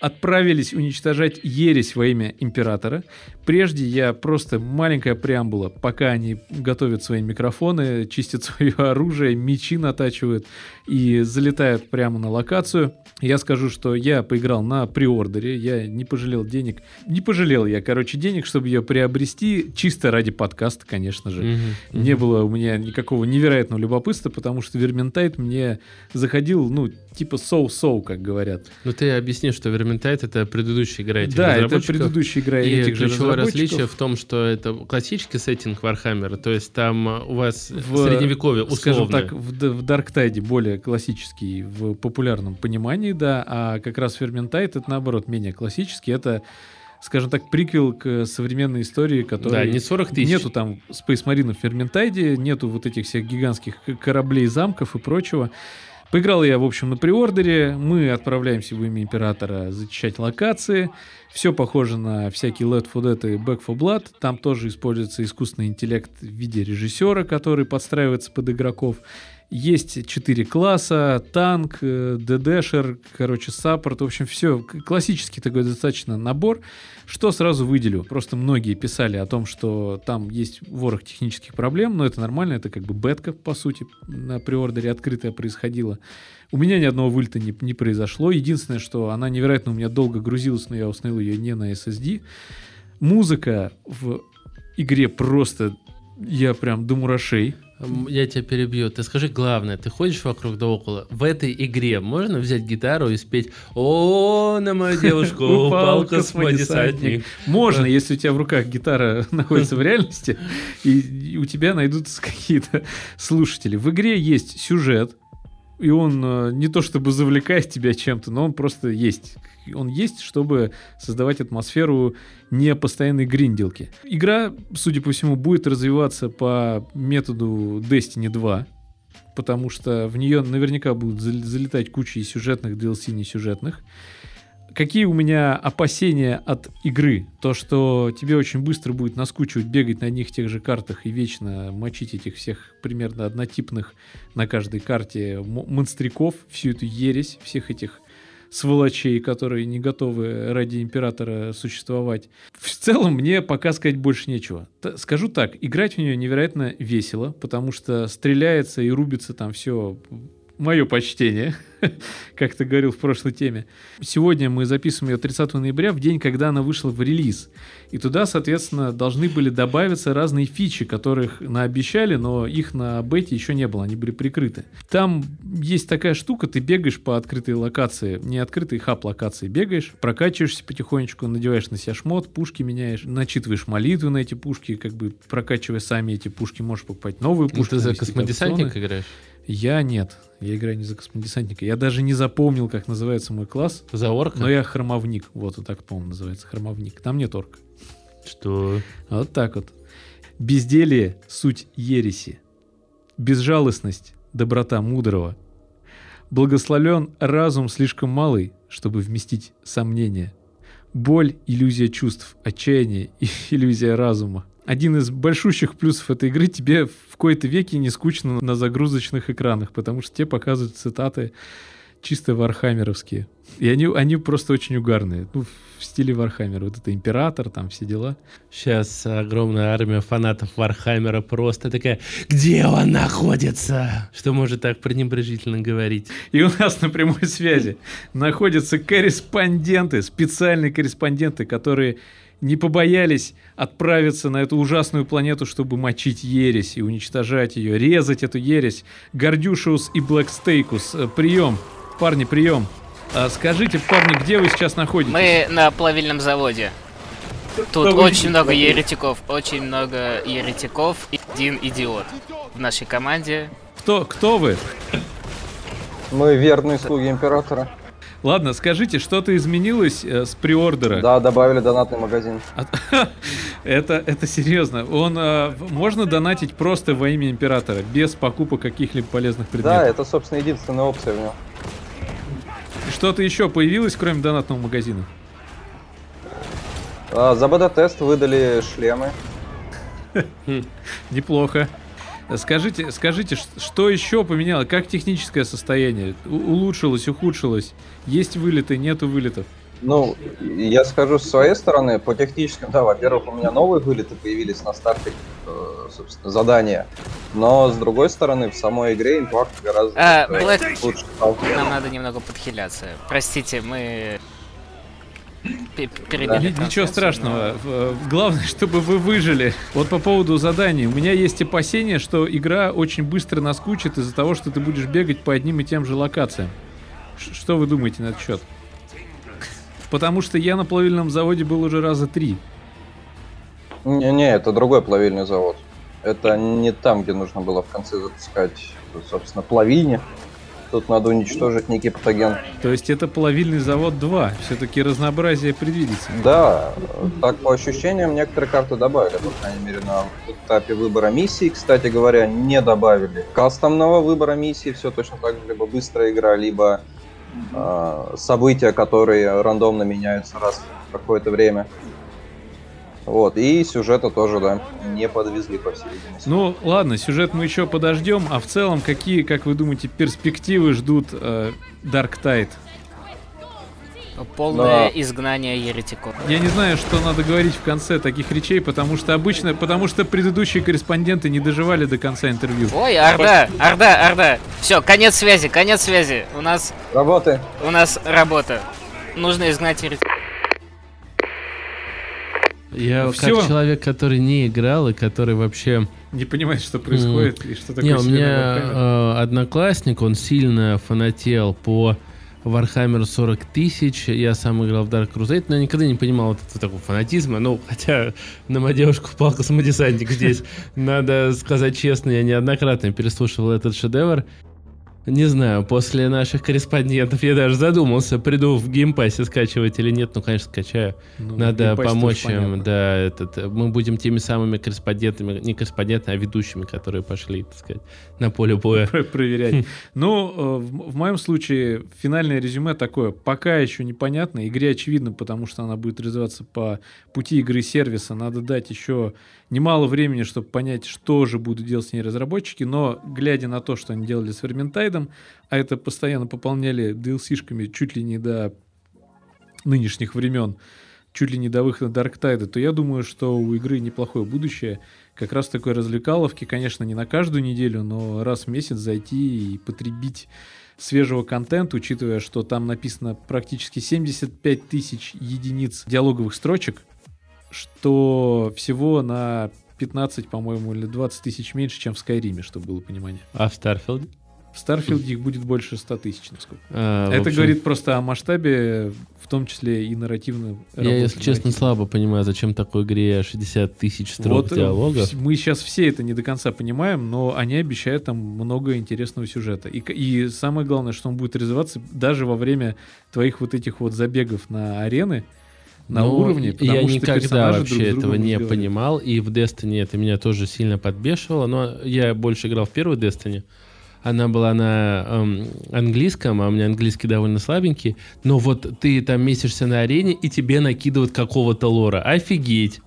отправились уничтожать ересь во имя императора. Прежде я просто маленькая преамбула, пока они готовят свои микрофоны, чистят свое оружие, мечи натачивают и залетают прямо на локацию. Я скажу, что я поиграл на приордере, я не пожалел денег. Не пожалел я, короче, денег, чтобы ее приобрести, чисто ради подкаста, конечно же. Мгм, Не мгм. было у меня никакого невероятного любопытства, потому что Верментайт мне заходил, ну, типа so-so, как говорят. Ну ты объясни, что Vermintide это предыдущая игра этих да, это предыдущая игра И этих же ключевое различие в том, что это классический сеттинг Вархаммера, то есть там у вас В, средневековье Скажем условно. так, в, в Darktide е более классический в популярном понимании, да, а как раз Vermintide это наоборот менее классический. Это, скажем так, приквел к современной истории, да, которая не 40 тысяч. Нету там Space Marine в Vermintide е, нету вот этих всех гигантских кораблей, замков и прочего. Поиграл я, в общем, на приордере. Мы отправляемся в имя Императора зачищать локации. Все похоже на всякие Let for Dead и Back for Blood. Там тоже используется искусственный интеллект в виде режиссера, который подстраивается под игроков. Есть четыре класса, танк, э, ДДшер, короче, саппорт. В общем, все. Классический такой достаточно набор. Что сразу выделю? Просто многие писали о том, что там есть ворох технических проблем, но это нормально, это как бы бетка, по сути, на приордере открытая происходила. У меня ни одного вылета не, не произошло. Единственное, что она невероятно у меня долго грузилась, но я установил ее не на SSD. Музыка в игре просто... Я прям до мурашей. Я тебя перебью. Ты скажи главное, ты ходишь вокруг да около. В этой игре можно взять гитару и спеть «О, на мою девушку упал космодесантник». Можно, если у тебя в руках гитара находится в реальности, и у тебя найдутся какие-то слушатели. В игре есть сюжет, и он э, не то чтобы завлекает тебя чем-то, но он просто есть. Он есть, чтобы создавать атмосферу не постоянной гринделки. Игра, судя по всему, будет развиваться по методу Destiny 2, потому что в нее наверняка будут зал- залетать куча и сюжетных DLC, несюжетных. Какие у меня опасения от игры? То, что тебе очень быстро будет наскучивать бегать на одних тех же картах и вечно мочить этих всех примерно однотипных на каждой карте м- монстряков, всю эту ересь, всех этих сволочей, которые не готовы ради императора существовать. В целом, мне пока сказать больше нечего. Т- скажу так, играть в нее невероятно весело, потому что стреляется и рубится там все мое почтение, как ты говорил в прошлой теме. Сегодня мы записываем ее 30 ноября, в день, когда она вышла в релиз. И туда, соответственно, должны были добавиться разные фичи, которых наобещали, но их на бете еще не было, они были прикрыты. Там есть такая штука, ты бегаешь по открытой локации, не открытой хаб локации, бегаешь, прокачиваешься потихонечку, надеваешь на себя шмот, пушки меняешь, начитываешь молитвы на эти пушки, как бы прокачивая сами эти пушки, можешь покупать новые Ну, пушки. Ты за космодесантник играешь? Я нет. Я играю не за космодесантника. Я даже не запомнил, как называется мой класс. За орка? Но я хромовник. Вот, вот так, по-моему, называется. Хромовник. Там нет орка. Что? Вот так вот. Безделие — суть ереси. Безжалостность — доброта мудрого. Благословлен разум слишком малый, чтобы вместить сомнения. Боль — иллюзия чувств, отчаяние — иллюзия разума. Один из большущих плюсов этой игры тебе в кои-то веке не скучно на загрузочных экранах, потому что тебе показывают цитаты чисто вархаммеровские. И они, они просто очень угарные. Ну, в стиле Вархаммера. Вот это император, там все дела. Сейчас огромная армия фанатов Вархаммера просто такая «Где он находится?» Что может так пренебрежительно говорить? И у нас на прямой связи находятся корреспонденты, специальные корреспонденты, которые не побоялись отправиться на эту ужасную планету, чтобы мочить ересь и уничтожать ее, резать эту ересь. Гордюшиус и Блэкстейкус, э, прием. Парни, прием. А скажите, парни, где вы сейчас находитесь? Мы на плавильном заводе. Тут Что очень много еретиков, очень много еретиков и один идиот. В нашей команде Кто, кто вы? Мы верные слуги императора. Ладно, скажите, что-то изменилось э, с приордера? Да, добавили донатный магазин. От- Это, это серьезно. Он э, можно донатить просто во имя императора, без покупок каких-либо полезных Да, предметов. это, собственно, единственная опция в нем. Что-то еще появилось, кроме донатного магазина? А, за бета-тест выдали шлемы. Неплохо. Скажите, скажите, что еще поменялось? Как техническое состояние? У- улучшилось, ухудшилось? Есть вылеты, нету вылетов? Ну, я скажу с своей стороны, по техническим, да, во-первых, у меня новые вылеты появились на старте, э, собственно, задания. Но, с другой стороны, в самой игре импакт гораздо А, э, Black- лучше стал. Нам надо немного подхиляться. Простите, мы... Да. Ничего страшного. В- Главное, чтобы вы выжили. Вот по поводу заданий. У меня есть опасение, что игра очень быстро наскучит из-за того, что ты будешь бегать по одним и тем же локациям. Ш- Что вы думаете на этот счет? Потому что я на плавильном заводе был уже раза три. Не-не, это другой плавильный завод. Это не там, где нужно было в конце запускать, собственно, плавильни. Тут надо уничтожить некий патоген. То есть это плавильный завод 2. Все-таки разнообразие предвидится. Да, так по ощущениям некоторые карты добавили, по крайней мере, на этапе выбора миссий. Кстати говоря, не добавили кастомного выбора миссий, все точно так же, либо быстрая игра, либо э, события, которые рандомно меняются раз в какое-то время. Вот, и сюжета тоже, да, не подвезли, по всей видимости. Ну, ладно, сюжет мы еще подождем. А в целом, какие, как вы думаете, перспективы ждут э, Dark Tide? Полное Да. изгнание еретиков. Я не знаю, что надо говорить в конце таких речей, потому что обычно, потому что предыдущие корреспонденты не доживали до конца интервью. Ой, Орда, Орда, Орда. Все, конец связи, конец связи. У нас, Работы! у нас работа. Нужно изгнать еретиков. Я Всё. как человек, который не играл и который вообще... Не понимает, что происходит и что такое Не, у меня э, одноклассник, он сильно фанател по Warhammer 40 тысяч. Я сам играл в Dark Crusade, но я никогда не понимал вот этого такого фанатизма. Ну, хотя на мою девушку пал космодесантник здесь. Надо сказать честно, я неоднократно переслушивал этот шедевр. Не знаю, после наших корреспондентов я даже задумался, приду в Game Pass е скачивать или нет. Ну, конечно, скачаю. Ну, Надо помочь им, да, этот, э, мы будем теми самыми корреспондентами, не корреспондентами, а ведущими, которые пошли, так сказать, на поле боя. Про- проверять. Ну, э, в в моем случае финальное резюме такое. Пока еще непонятно. Игре очевидно, потому что она будет развиваться по пути игры сервиса. Надо дать еще немало времени, чтобы понять, что же будут делать с ней разработчики. Но, глядя на то, что они делали с Верментайдом, а это постоянно пополняли DLC-шками чуть ли не до нынешних времен, чуть ли не до выхода Дарктайда, то я думаю, что у игры неплохое будущее. Как раз такой развлекаловки, конечно, не на каждую неделю, но раз в месяц зайти и потребить свежего контента, учитывая, что там написано практически 75 тысяч единиц диалоговых строчек, что всего на 15, по-моему, или 20 тысяч меньше, чем в Skyrim е, чтобы было понимание. А в Starfield е? В Starfield е их будет больше 100 тысяч, насколько. А, Это общем, говорит просто о масштабе, в том числе и нарративно. Я, если честно, слабо понимаю, зачем такой игре 60 тысяч строк Вот э, диалогов. мы сейчас все это не до конца понимаем, но они обещают там много интересного сюжета. И, и самое главное, что он будет развиваться даже во время твоих вот этих вот забегов на арены, на Ну, уровне. потому Я никогда вообще друг этого не разговаривают. понимал, и в Destiny это меня тоже сильно подбешивало, но я больше играл в первую Destiny. Она была на эм, английском, а у меня английский довольно слабенький. Но вот ты там месишься на арене, и тебе накидывают какого-то лора. Офигеть!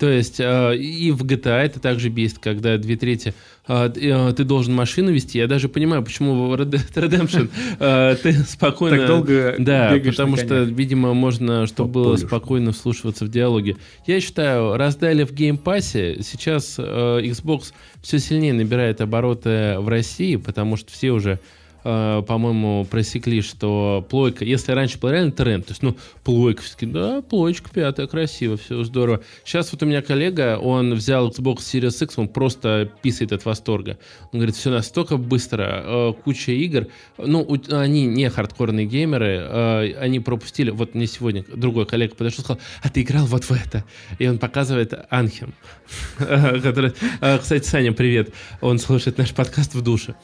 То есть э, и в GTA это также бесит, когда две трети э, э, ты должен машину вести. Я даже понимаю, почему в Red Dead Redemption ты спокойно... Так долго Да, потому что, видимо, можно, чтобы было спокойно вслушиваться в диалоги. Я считаю, раздали в Game Pass е, сейчас Xbox все сильнее набирает обороты в России, потому что все уже, э, по-моему, просекли, что плойка, если раньше был реально тренд, то есть, ну, плойка, все да, плойка пятая, красиво, все здорово. Сейчас вот у меня коллега, он взял Xbox Series X, он просто писает от восторга. Он говорит, все настолько быстро, э, куча игр, ну, у- они не хардкорные геймеры, э, они пропустили, вот мне сегодня другой коллега подошел сказал, а ты играл вот в это? И он показывает Анхем, который, э, кстати, Саня, привет, он слушает наш подкаст в душе.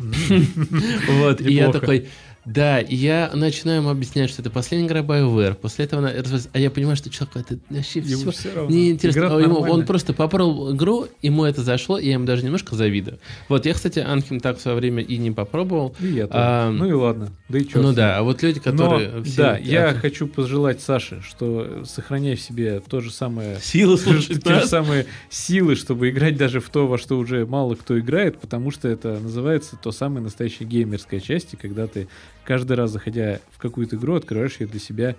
Вот, и я такой, да, и я начинаю ему объяснять, что это последняя игра BioWare, после этого она а я понимаю, что человек, это вообще Ему все всё равно. неинтересно. Игра А ему- он нормальная. просто попробовал игру, ему это зашло, и я ему даже немножко завидую. Вот, я, кстати, Анхем так в свое время и не попробовал. И я тоже. А, ну и ладно. Да и чё ну да, а вот люди, которые... Но, все да, эти я авто- хочу пожелать Саше, что сохраняй в себе то же самое Силы слушать те же самые силы, чтобы играть даже в то, во что уже мало кто играет, потому что это называется то самое настоящее геймерская часть, и когда ты каждый раз, заходя в какую-то игру, открываешь ее для себя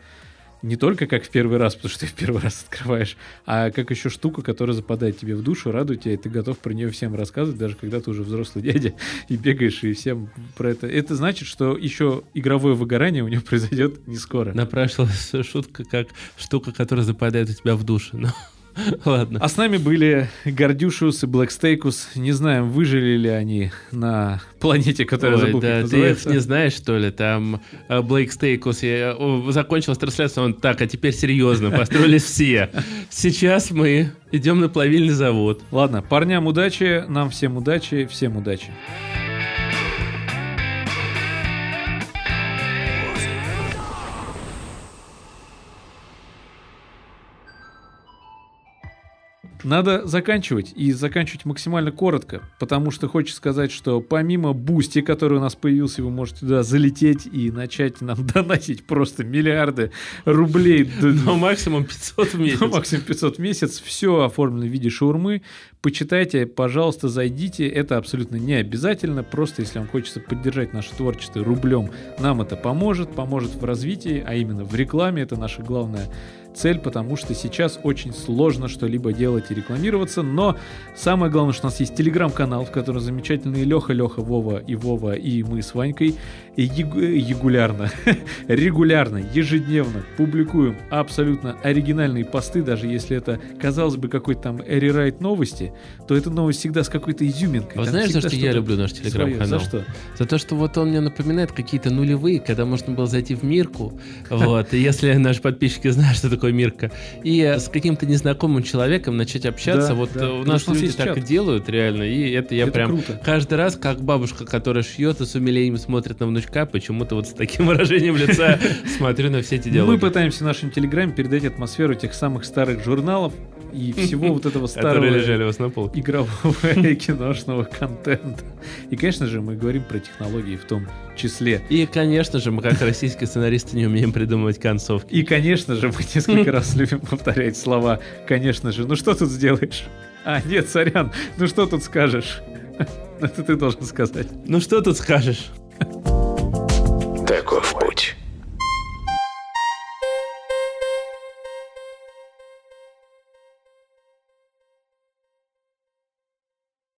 не только как в первый раз, потому что ты в первый раз открываешь, а как еще штука, которая западает тебе в душу, радует тебя, и ты готов про нее всем рассказывать, даже когда ты уже взрослый дядя и бегаешь и всем про это. Это значит, что еще игровое выгорание у него произойдет не скоро. Напрашивалась шутка, как штука, которая западает у тебя в душе. Но... Ладно. А с нами были Гордюшиус и Блэкстейкус. Не знаем, выжили ли они на планете, которая Ой, забыл, да, ты их не знаешь, что ли? Там э, Блейк Стейкус, я, закончилась трансляция, он так, а теперь серьезно, построились все. Сейчас мы идем на плавильный завод. Ладно, парням удачи, нам всем удачи, всем удачи. Надо заканчивать, и заканчивать максимально коротко, потому что хочется сказать, что помимо Boosty, который у нас появился, вы можете туда залететь и начать нам донатить просто миллиарды рублей. Но максимум 500 в месяц. Ну, максимум 500 в месяц. Все оформлено в виде шаурмы. Почитайте, пожалуйста, зайдите. Это абсолютно не обязательно. Просто если вам хочется поддержать наше творчество рублем, нам это поможет. Поможет в развитии, а именно в рекламе. Это наша главная цель, потому что сейчас очень сложно что-либо делать и рекламироваться, но самое главное, что у нас есть телеграм-канал, в котором замечательные Леха, Леха, Вова и Вова и мы с Ванькой регулярно, регулярно, ежедневно публикуем абсолютно оригинальные посты, даже если это, казалось бы, какой-то там рерайт новости, то эта новость всегда с какой-то изюминкой. Вы знаешь, за что я люблю наш телеграм-канал? За что? За то, что вот он мне напоминает какие-то нулевые, когда можно было зайти в Мирку, вот, и если наши подписчики знают, что такое Мирка, и э, с каким-то незнакомым человеком начать общаться, Да, вот да. э, у Потому нас люди так чат. и делают, реально, и это я Это прям круто. каждый раз, как бабушка, которая шьет и с умилением смотрит на внучка, почему-то вот с таким выражением лица смотрю на все эти Мы диалоги. пытаемся в нашем телеграме передать атмосферу тех самых старых журналов и всего вот этого старого лежали вас на полке. игрового и киношного контента. И, конечно же, мы говорим про технологии в том числе. И, конечно же, мы как российские сценаристы не умеем придумывать концовки. И, конечно же, мы несколько раз любим повторять слова «конечно же». Ну что тут сделаешь? А, нет, сорян, ну что тут скажешь? Это ты должен сказать. Ну что тут скажешь? Теков.